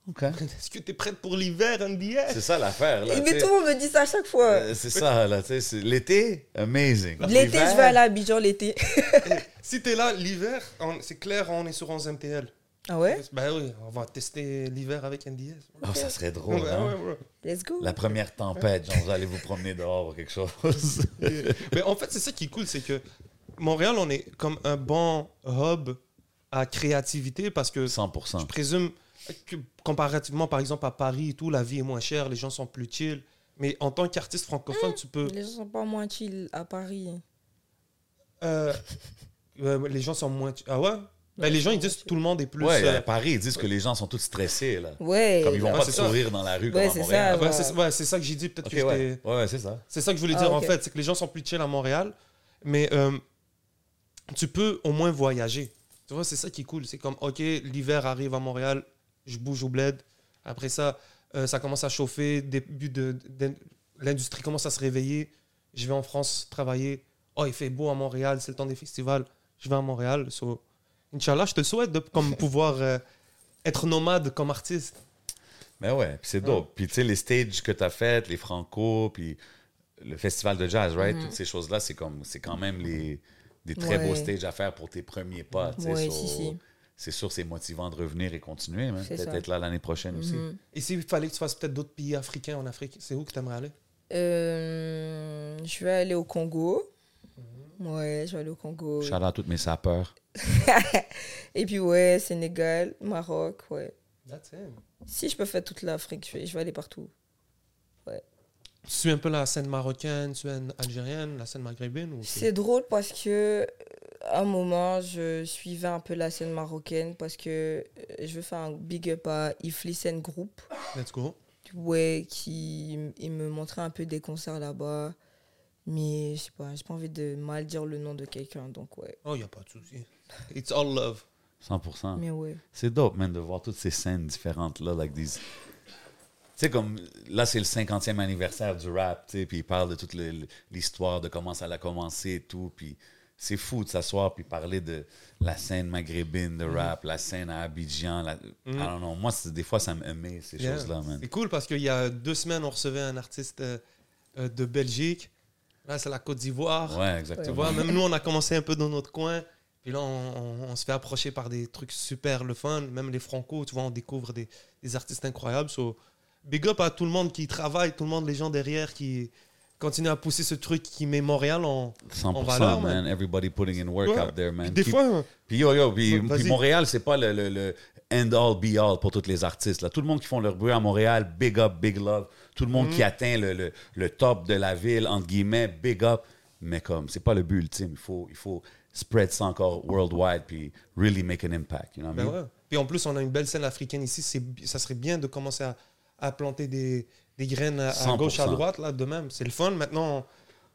[SPEAKER 2] OK.
[SPEAKER 1] Est-ce que tu es prête pour l'hiver, NBS
[SPEAKER 2] C'est ça l'affaire, là.
[SPEAKER 3] Mais
[SPEAKER 2] tu sais.
[SPEAKER 3] tout le monde me dit ça à chaque fois.
[SPEAKER 2] Euh, c'est ça, là. tu sais, c'est- L'été, amazing.
[SPEAKER 3] L'été, je vais aller à Abidjan l'été.
[SPEAKER 1] Si tu es là l'hiver, on- c'est clair, on est sur 11 MTL.
[SPEAKER 3] Ah ouais?
[SPEAKER 1] Ben oui, on va tester l'hiver avec NDS.
[SPEAKER 2] Oh, ça serait drôle,
[SPEAKER 1] Ouais,
[SPEAKER 2] hein?
[SPEAKER 1] ouais, ouais.
[SPEAKER 3] Let's go.
[SPEAKER 2] La première tempête, genre, vous allez vous promener dehors ou quelque chose.
[SPEAKER 1] Mais en fait, c'est ça qui est cool, c'est que Montréal, on est comme un bon hub à créativité parce que
[SPEAKER 2] 100%.
[SPEAKER 1] je présume comparativement, par exemple, à Paris et tout, la vie est moins chère, les gens sont plus chill. Mais en tant qu'artiste francophone, tu peux.
[SPEAKER 3] Les gens sont pas moins chill à Paris.
[SPEAKER 1] euh, euh, les gens sont moins. Ah ouais? Ben, les gens, ils disent que tout le monde est plus.
[SPEAKER 2] Ouais,
[SPEAKER 1] euh,
[SPEAKER 2] à Paris, ils disent que les gens sont tous stressés, là.
[SPEAKER 3] Ouais.
[SPEAKER 2] Comme ils vont
[SPEAKER 1] Ouais,
[SPEAKER 2] pas
[SPEAKER 1] c'est
[SPEAKER 2] te
[SPEAKER 1] ça.
[SPEAKER 2] sourire dans la rue
[SPEAKER 3] Ouais,
[SPEAKER 2] comme à
[SPEAKER 3] c'est
[SPEAKER 2] Montréal.
[SPEAKER 3] ça.
[SPEAKER 1] ouais, c'est ouais, c'est ça que j'ai dit. Peut-être
[SPEAKER 2] Ok,
[SPEAKER 1] que
[SPEAKER 2] ouais. ouais, ouais, c'est ça.
[SPEAKER 1] C'est ça que je voulais
[SPEAKER 3] Ah,
[SPEAKER 1] dire en fait, c'est que les gens sont plus chill à Montréal, mais euh, tu peux au moins voyager. Tu vois, c'est ça qui est cool. C'est comme, ok, l'hiver arrive à Montréal, je bouge au bled. Après ça, euh, ça commence à chauffer, début de, de- l'industrie commence à se réveiller. Je vais en France travailler. Oh, il fait beau à Montréal, c'est le temps des festivals. Je vais à Montréal. So, Inch'Allah, je te souhaite de comme, pouvoir euh, être nomade comme artiste.
[SPEAKER 2] Mais ouais, puis c'est dope. Puis tu sais, les stages que tu as faites, les Franco, puis le festival de jazz, right? Toutes ces choses-là, c'est comme c'est quand même les, des très beaux stages à faire pour tes premiers pas.
[SPEAKER 3] Ouais,
[SPEAKER 2] So,
[SPEAKER 3] si, si.
[SPEAKER 2] C'est sûr, c'est motivant de revenir et continuer. man.
[SPEAKER 3] C'est
[SPEAKER 2] Peut-être être là l'année prochaine aussi.
[SPEAKER 3] Mhm.
[SPEAKER 1] Et s'il fallait que tu fasses peut-être d'autres pays africains en Afrique, c'est où que tu aimerais aller?
[SPEAKER 3] Euh, je vais aller au Congo. Ouais, je vais aller au Congo.
[SPEAKER 2] Out à tous mes sapeurs.
[SPEAKER 3] Et puis, ouais, Sénégal, Maroc, ouais.
[SPEAKER 1] That's it.
[SPEAKER 3] Si je peux faire toute l'Afrique, je vais, je vais aller partout.
[SPEAKER 1] Tu suis un peu la scène marocaine, scène algérienne, la scène maghrébine ou
[SPEAKER 3] C'est drôle parce que un moment, je suivais un peu la scène marocaine parce que euh, je veux faire un big up à Iflisen Group.
[SPEAKER 1] Let's go.
[SPEAKER 3] Ouais, qui il me montrait un peu des concerts là-bas. Mais je sais pas, j'ai pas envie de mal dire le nom de quelqu'un, donc ouais.
[SPEAKER 1] Oh, il n'y a pas de souci. It's all love.
[SPEAKER 2] 100%.
[SPEAKER 3] Mais ouais.
[SPEAKER 2] C'est dope, man, de voir toutes ces scènes différentes là, like these. Tu sais, comme là, c'est le 50e anniversaire du rap, tu sais, puis il parle de toute l'histoire, de comment ça a commencé et tout, puis c'est fou de s'asseoir puis parler de la scène maghrébine de rap, la scène à Abidjan. La... Don't know. Moi, des fois, ça m'aimait, ces
[SPEAKER 1] Yeah.
[SPEAKER 2] choses-là.
[SPEAKER 1] C'est cool parce qu'il y a deux semaines, on recevait un artiste euh, euh, de Belgique. Là, c'est la Côte d'Ivoire.
[SPEAKER 2] Ouais,
[SPEAKER 1] Tu
[SPEAKER 2] exactement.
[SPEAKER 1] vois, même nous, on a commencé un peu dans notre coin. Puis là, on, on- on se fait approcher par des trucs super le fun. Même les Franco, tu vois, on découvre des, des artistes incroyables. So, big up à tout le monde qui travaille, tout le monde, les gens derrière qui continuent à pousser ce truc qui met Montréal en.
[SPEAKER 2] 100%,
[SPEAKER 1] valeur,
[SPEAKER 2] man.
[SPEAKER 1] man.
[SPEAKER 2] Everybody putting in work
[SPEAKER 1] Ouais.
[SPEAKER 2] out there, man.
[SPEAKER 1] Puis des fois,
[SPEAKER 2] Puis yo, yo, puis, puis Montréal, c'est pas le, le, le end-all, be-all pour tous les artistes. Là. Tout le monde qui font leur bruit à Montréal, big up, big love. Tout le monde qui atteint le, le, le top de la ville, entre guillemets, big up. Mais comme, c'est pas le but ultime. Il faut, il faut spread ça encore worldwide, puis really make an impact. You know what I
[SPEAKER 1] Ben
[SPEAKER 2] mean?
[SPEAKER 1] ouais. Puis en plus, on a une belle scène africaine ici. Ça serait bien de commencer à, à planter des, des graines à, à
[SPEAKER 2] 100%.
[SPEAKER 1] gauche, à droite, là, de même. C'est le fun. Maintenant,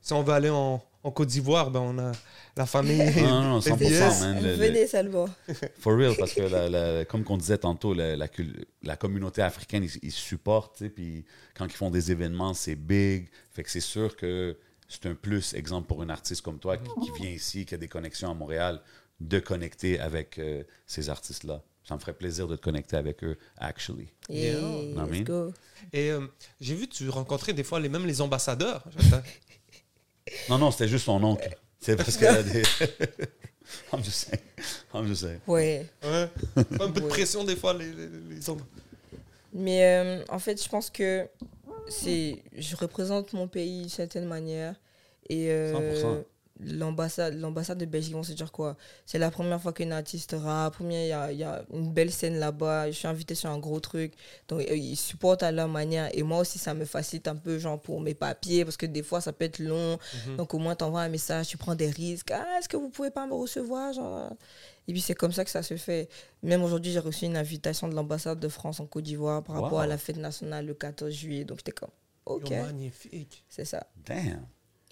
[SPEAKER 1] si on veut aller en, en Côte d'Ivoire, ben on a la famille.
[SPEAKER 2] Non, non, non, 100%,
[SPEAKER 1] Yes.
[SPEAKER 2] man. Le- le-
[SPEAKER 3] Venez, Salva.
[SPEAKER 2] For real, parce que la- la- comme qu'on disait tantôt, la, la communauté africaine, ils, ils supportent, puis quand ils font des événements, c'est big. Fait que c'est sûr que c'est un plus, exemple, pour un artiste comme toi qui, qui vient ici, qui a des connexions à Montréal, de connecter avec euh, ces artistes-là. Ça me ferait plaisir de te connecter avec eux, actually.
[SPEAKER 3] Yeah, let's go.
[SPEAKER 1] Et euh, j'ai vu, tu rencontrais des fois les, même les ambassadeurs.
[SPEAKER 2] Non, non, c'était juste son oncle. C'est parce qu'elle a des... I'm just saying. I'm just saying.
[SPEAKER 3] Ouais.
[SPEAKER 1] Ouais. Un peu de
[SPEAKER 3] Ouais.
[SPEAKER 1] pression des fois, les, les, les amb-
[SPEAKER 3] Mais euh, en fait, je pense que c'est, je représente mon pays d'une certaine manière. Et euh,
[SPEAKER 2] 100%.
[SPEAKER 3] L'ambassade, l'ambassade de Belgique, vont se dire quoi? C'est la première fois qu'une artiste rap. Première, il y a, il y a une belle scène là-bas. Je suis invitée sur un gros truc. Donc, euh, ils supportent à leur manière. Et moi aussi, ça me facilite un peu, genre, pour mes papiers. Parce que des fois, ça peut être long. Donc, au moins, tu envoies un message, tu prends des risques. Ah, est-ce que vous pouvez pas me recevoir genre Et puis, c'est comme ça que ça se fait. Même aujourd'hui, j'ai reçu une invitation de l'ambassade de France en Côte d'Ivoire par rapport
[SPEAKER 2] Wow.
[SPEAKER 3] à la fête nationale le 14 juillet. Donc, j'étais comme, OK,
[SPEAKER 1] magnifique.
[SPEAKER 3] c'est ça.
[SPEAKER 2] Damn.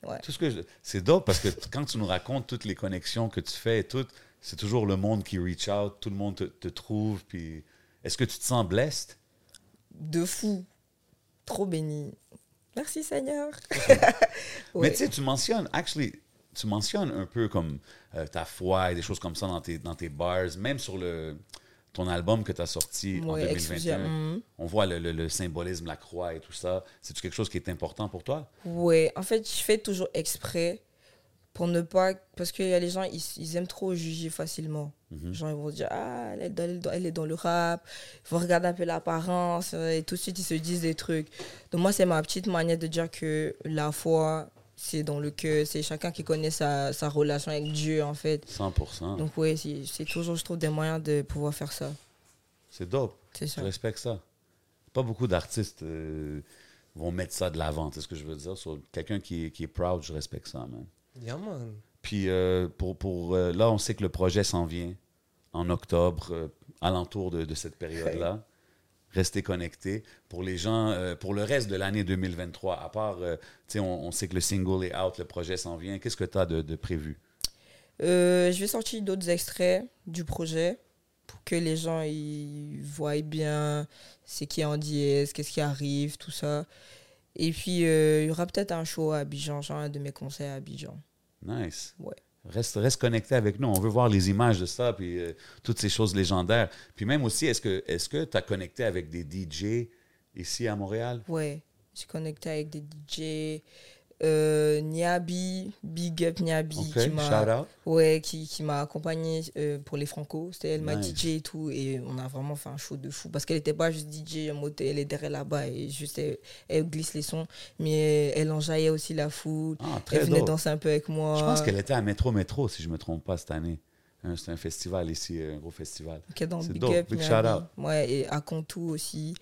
[SPEAKER 3] Ouais.
[SPEAKER 2] Tout ce que je- C'est dope parce que quand tu nous racontes toutes les connexions que tu fais et tout, c'est toujours le monde qui reach out, tout le monde te, te trouve. Puis est-ce que tu te sens blessed?
[SPEAKER 3] De fou. Trop béni. Merci, Seigneur.
[SPEAKER 2] Mais tu sais, tu mentionnes, actually, tu mentionnes un peu comme euh, ta foi et des choses comme ça dans tes, dans tes bars, même sur le, ton album que tu as sorti en
[SPEAKER 3] Ouais,
[SPEAKER 2] 2021.
[SPEAKER 3] Excusez.
[SPEAKER 2] On voit le, le- le symbolisme, la croix et tout ça. C'est-tu quelque chose qui est important pour toi?
[SPEAKER 3] Ouais, en fait, je fais toujours exprès pour ne pas. Parce qu'il y a les gens, ils, ils aiment trop juger facilement.
[SPEAKER 2] Mhm.
[SPEAKER 3] Les gens, ils vont dire, ah, elle est, dans, elle est dans- elle est dans le rap. Ils vont regarder un peu l'apparence. euh, Et tout de suite, ils se disent des trucs. Donc, moi, c'est ma petite manière de dire que la foi, c'est dans le cœur. C'est chacun qui connaît sa, sa relation avec Dieu, en fait.
[SPEAKER 2] 100%
[SPEAKER 3] Donc, ouais, c'est toujours, je trouve, des moyens de pouvoir faire ça.
[SPEAKER 2] C'est dope.
[SPEAKER 3] C'est
[SPEAKER 2] Je
[SPEAKER 3] ça.
[SPEAKER 2] respecte ça. Pas beaucoup d'artistes euh, vont mettre ça de l'avant, c'est ce que je veux dire. So, Quelqu'un qui, est- qui est proud, je respecte ça, man.
[SPEAKER 1] Yeah, man.
[SPEAKER 2] Puis euh, pour, pour euh, là, on sait que le projet s'en vient en octobre, euh, alentour de, de cette période-là. Restez connectés. Pour les gens, euh, pour le reste de l'année 2023, à part, euh, tu sais, on, on sait que le single est out, le projet s'en vient. Qu'est-ce que tu as de, de prévu?
[SPEAKER 3] Euh, je vais sortir d'autres extraits du projet pour que les gens ils voient bien ce qui est en dièse, qu'est-ce qui arrive, tout ça. Et puis, euh, il y aura peut-être un show à Abidjan, genre un de mes concerts à Abidjan.
[SPEAKER 2] Nice.
[SPEAKER 3] Ouais.
[SPEAKER 2] Reste, connecté avec nous. On veut voir les images de ça, puis euh, toutes ces choses légendaires. Puis même aussi, est-ce que tu as connecté avec des DJ ici à Montréal?
[SPEAKER 3] Ouais, je suis connectée avec des DJ. Euh, Niabi, Big Up Niabi, qui
[SPEAKER 2] shout
[SPEAKER 3] m'a
[SPEAKER 2] out.
[SPEAKER 3] ouais, qui, qui m'a accompagné euh, pour les Franco. C'était elle, ma. DJ et tout. Et on a vraiment fait un show de fou. Parce qu'elle n'était pas juste DJ, en mode, elle est derrière là-bas et juste elle, elle glisse les sons. Mais elle enjaillait aussi la foule.
[SPEAKER 2] Ah,
[SPEAKER 3] Elle venait
[SPEAKER 2] dope.
[SPEAKER 3] danser un peu avec moi.
[SPEAKER 2] Je pense qu'elle était à Métro Métro, si je ne me trompe pas, cette année. C'est un festival ici, un gros festival.
[SPEAKER 3] dans
[SPEAKER 2] C'est
[SPEAKER 3] Big
[SPEAKER 2] dope.
[SPEAKER 3] Up,
[SPEAKER 2] Big
[SPEAKER 3] Niabi.
[SPEAKER 2] shout-out.
[SPEAKER 3] Ouais, et à Contou aussi.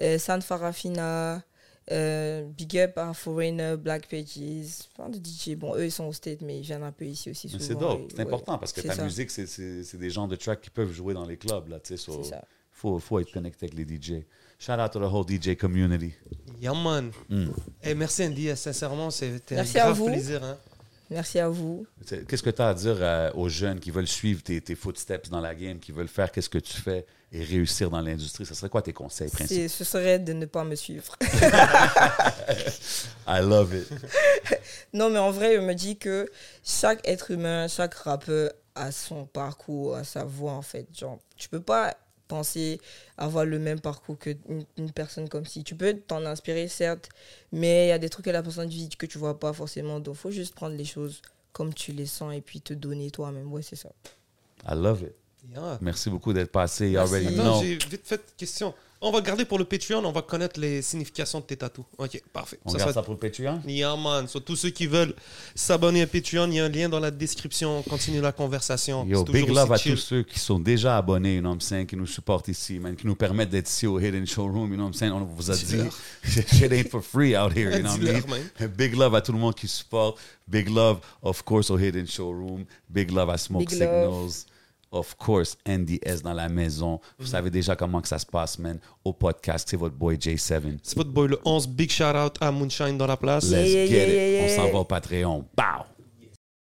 [SPEAKER 3] Euh, San Farafina, euh, Big Up à Foreigner, Black Pages, plein de DJ. Bon, eux, ils sont au State, mais ils viennent un peu ici aussi souvent.
[SPEAKER 2] c'est dope, c'est
[SPEAKER 3] ouais,
[SPEAKER 2] important parce que ta
[SPEAKER 3] ça.
[SPEAKER 2] musique, c'est- des genres de tracks qui peuvent jouer dans les clubs. Là, tu sais, so,
[SPEAKER 3] ça.
[SPEAKER 2] faut, faut être connecté avec les DJ. Shout out to the whole DJ community.
[SPEAKER 1] Yeah, man.
[SPEAKER 2] Mm.
[SPEAKER 1] Eh, merci, Andy. Sincèrement, c'était un
[SPEAKER 3] Merci à
[SPEAKER 1] grave
[SPEAKER 3] vous.
[SPEAKER 1] plaisir. Hein.
[SPEAKER 3] Merci à vous.
[SPEAKER 2] Qu'est-ce que tu as à dire euh, aux jeunes qui veulent suivre tes, tes footsteps dans la game, qui veulent faire qu'est-ce que tu fais? Et réussir dans l'industrie? Ce serait quoi tes conseils principaux?
[SPEAKER 3] Ce serait de ne pas me suivre.
[SPEAKER 2] I love it.
[SPEAKER 3] non, mais en vrai, je me dis que chaque être humain, chaque rappeur a son parcours, a sa voix, en fait. Genre, tu peux pas penser avoir le même parcours qu'une une personne comme si. Tu peux t'en inspirer, certes, mais il y a des trucs que la personne vit que tu vois pas forcément. Donc, faut juste prendre les choses comme tu les sens et puis te donner toi-même. Ouais, c'est ça.
[SPEAKER 2] I love it.
[SPEAKER 1] Yeah.
[SPEAKER 2] Merci beaucoup d'être passé.
[SPEAKER 1] Attends,
[SPEAKER 2] know.
[SPEAKER 1] j'ai vite fait une question. On va garder pour le Patreon, on va connaître les significations de tes tatous. Ok, parfait.
[SPEAKER 2] On
[SPEAKER 1] Ça
[SPEAKER 2] garde ça pour le Patreon?
[SPEAKER 1] Yeah, man. So, tous ceux qui veulent s'abonner à Patreon, il y a un lien dans la description. On continue la conversation.
[SPEAKER 2] Yo,
[SPEAKER 1] C'est
[SPEAKER 2] big love à
[SPEAKER 1] chill.
[SPEAKER 2] tous ceux qui sont déjà abonnés, you know what I'm saying, qui nous supportent ici, man, qui nous permettent d'être ici au Hidden Showroom, you know what I'm saying? On vous a dit, shit ain't for free out here, you know what I mean? Big love à tout le monde qui supporte. Big love, of course, au Hidden Showroom. Big love à Smoke
[SPEAKER 3] Big love.
[SPEAKER 2] Of course, NDS dans la maison. Vous savez déjà comment que ça se passe, man. Au podcast, c'est votre boy J7.
[SPEAKER 1] C'est votre boy le 11. Big shout out à Moonshine dans la place.
[SPEAKER 2] Let's
[SPEAKER 3] yeah,
[SPEAKER 2] get
[SPEAKER 3] yeah,
[SPEAKER 2] it.
[SPEAKER 3] yeah,
[SPEAKER 2] On s'en va au Patreon. Bow!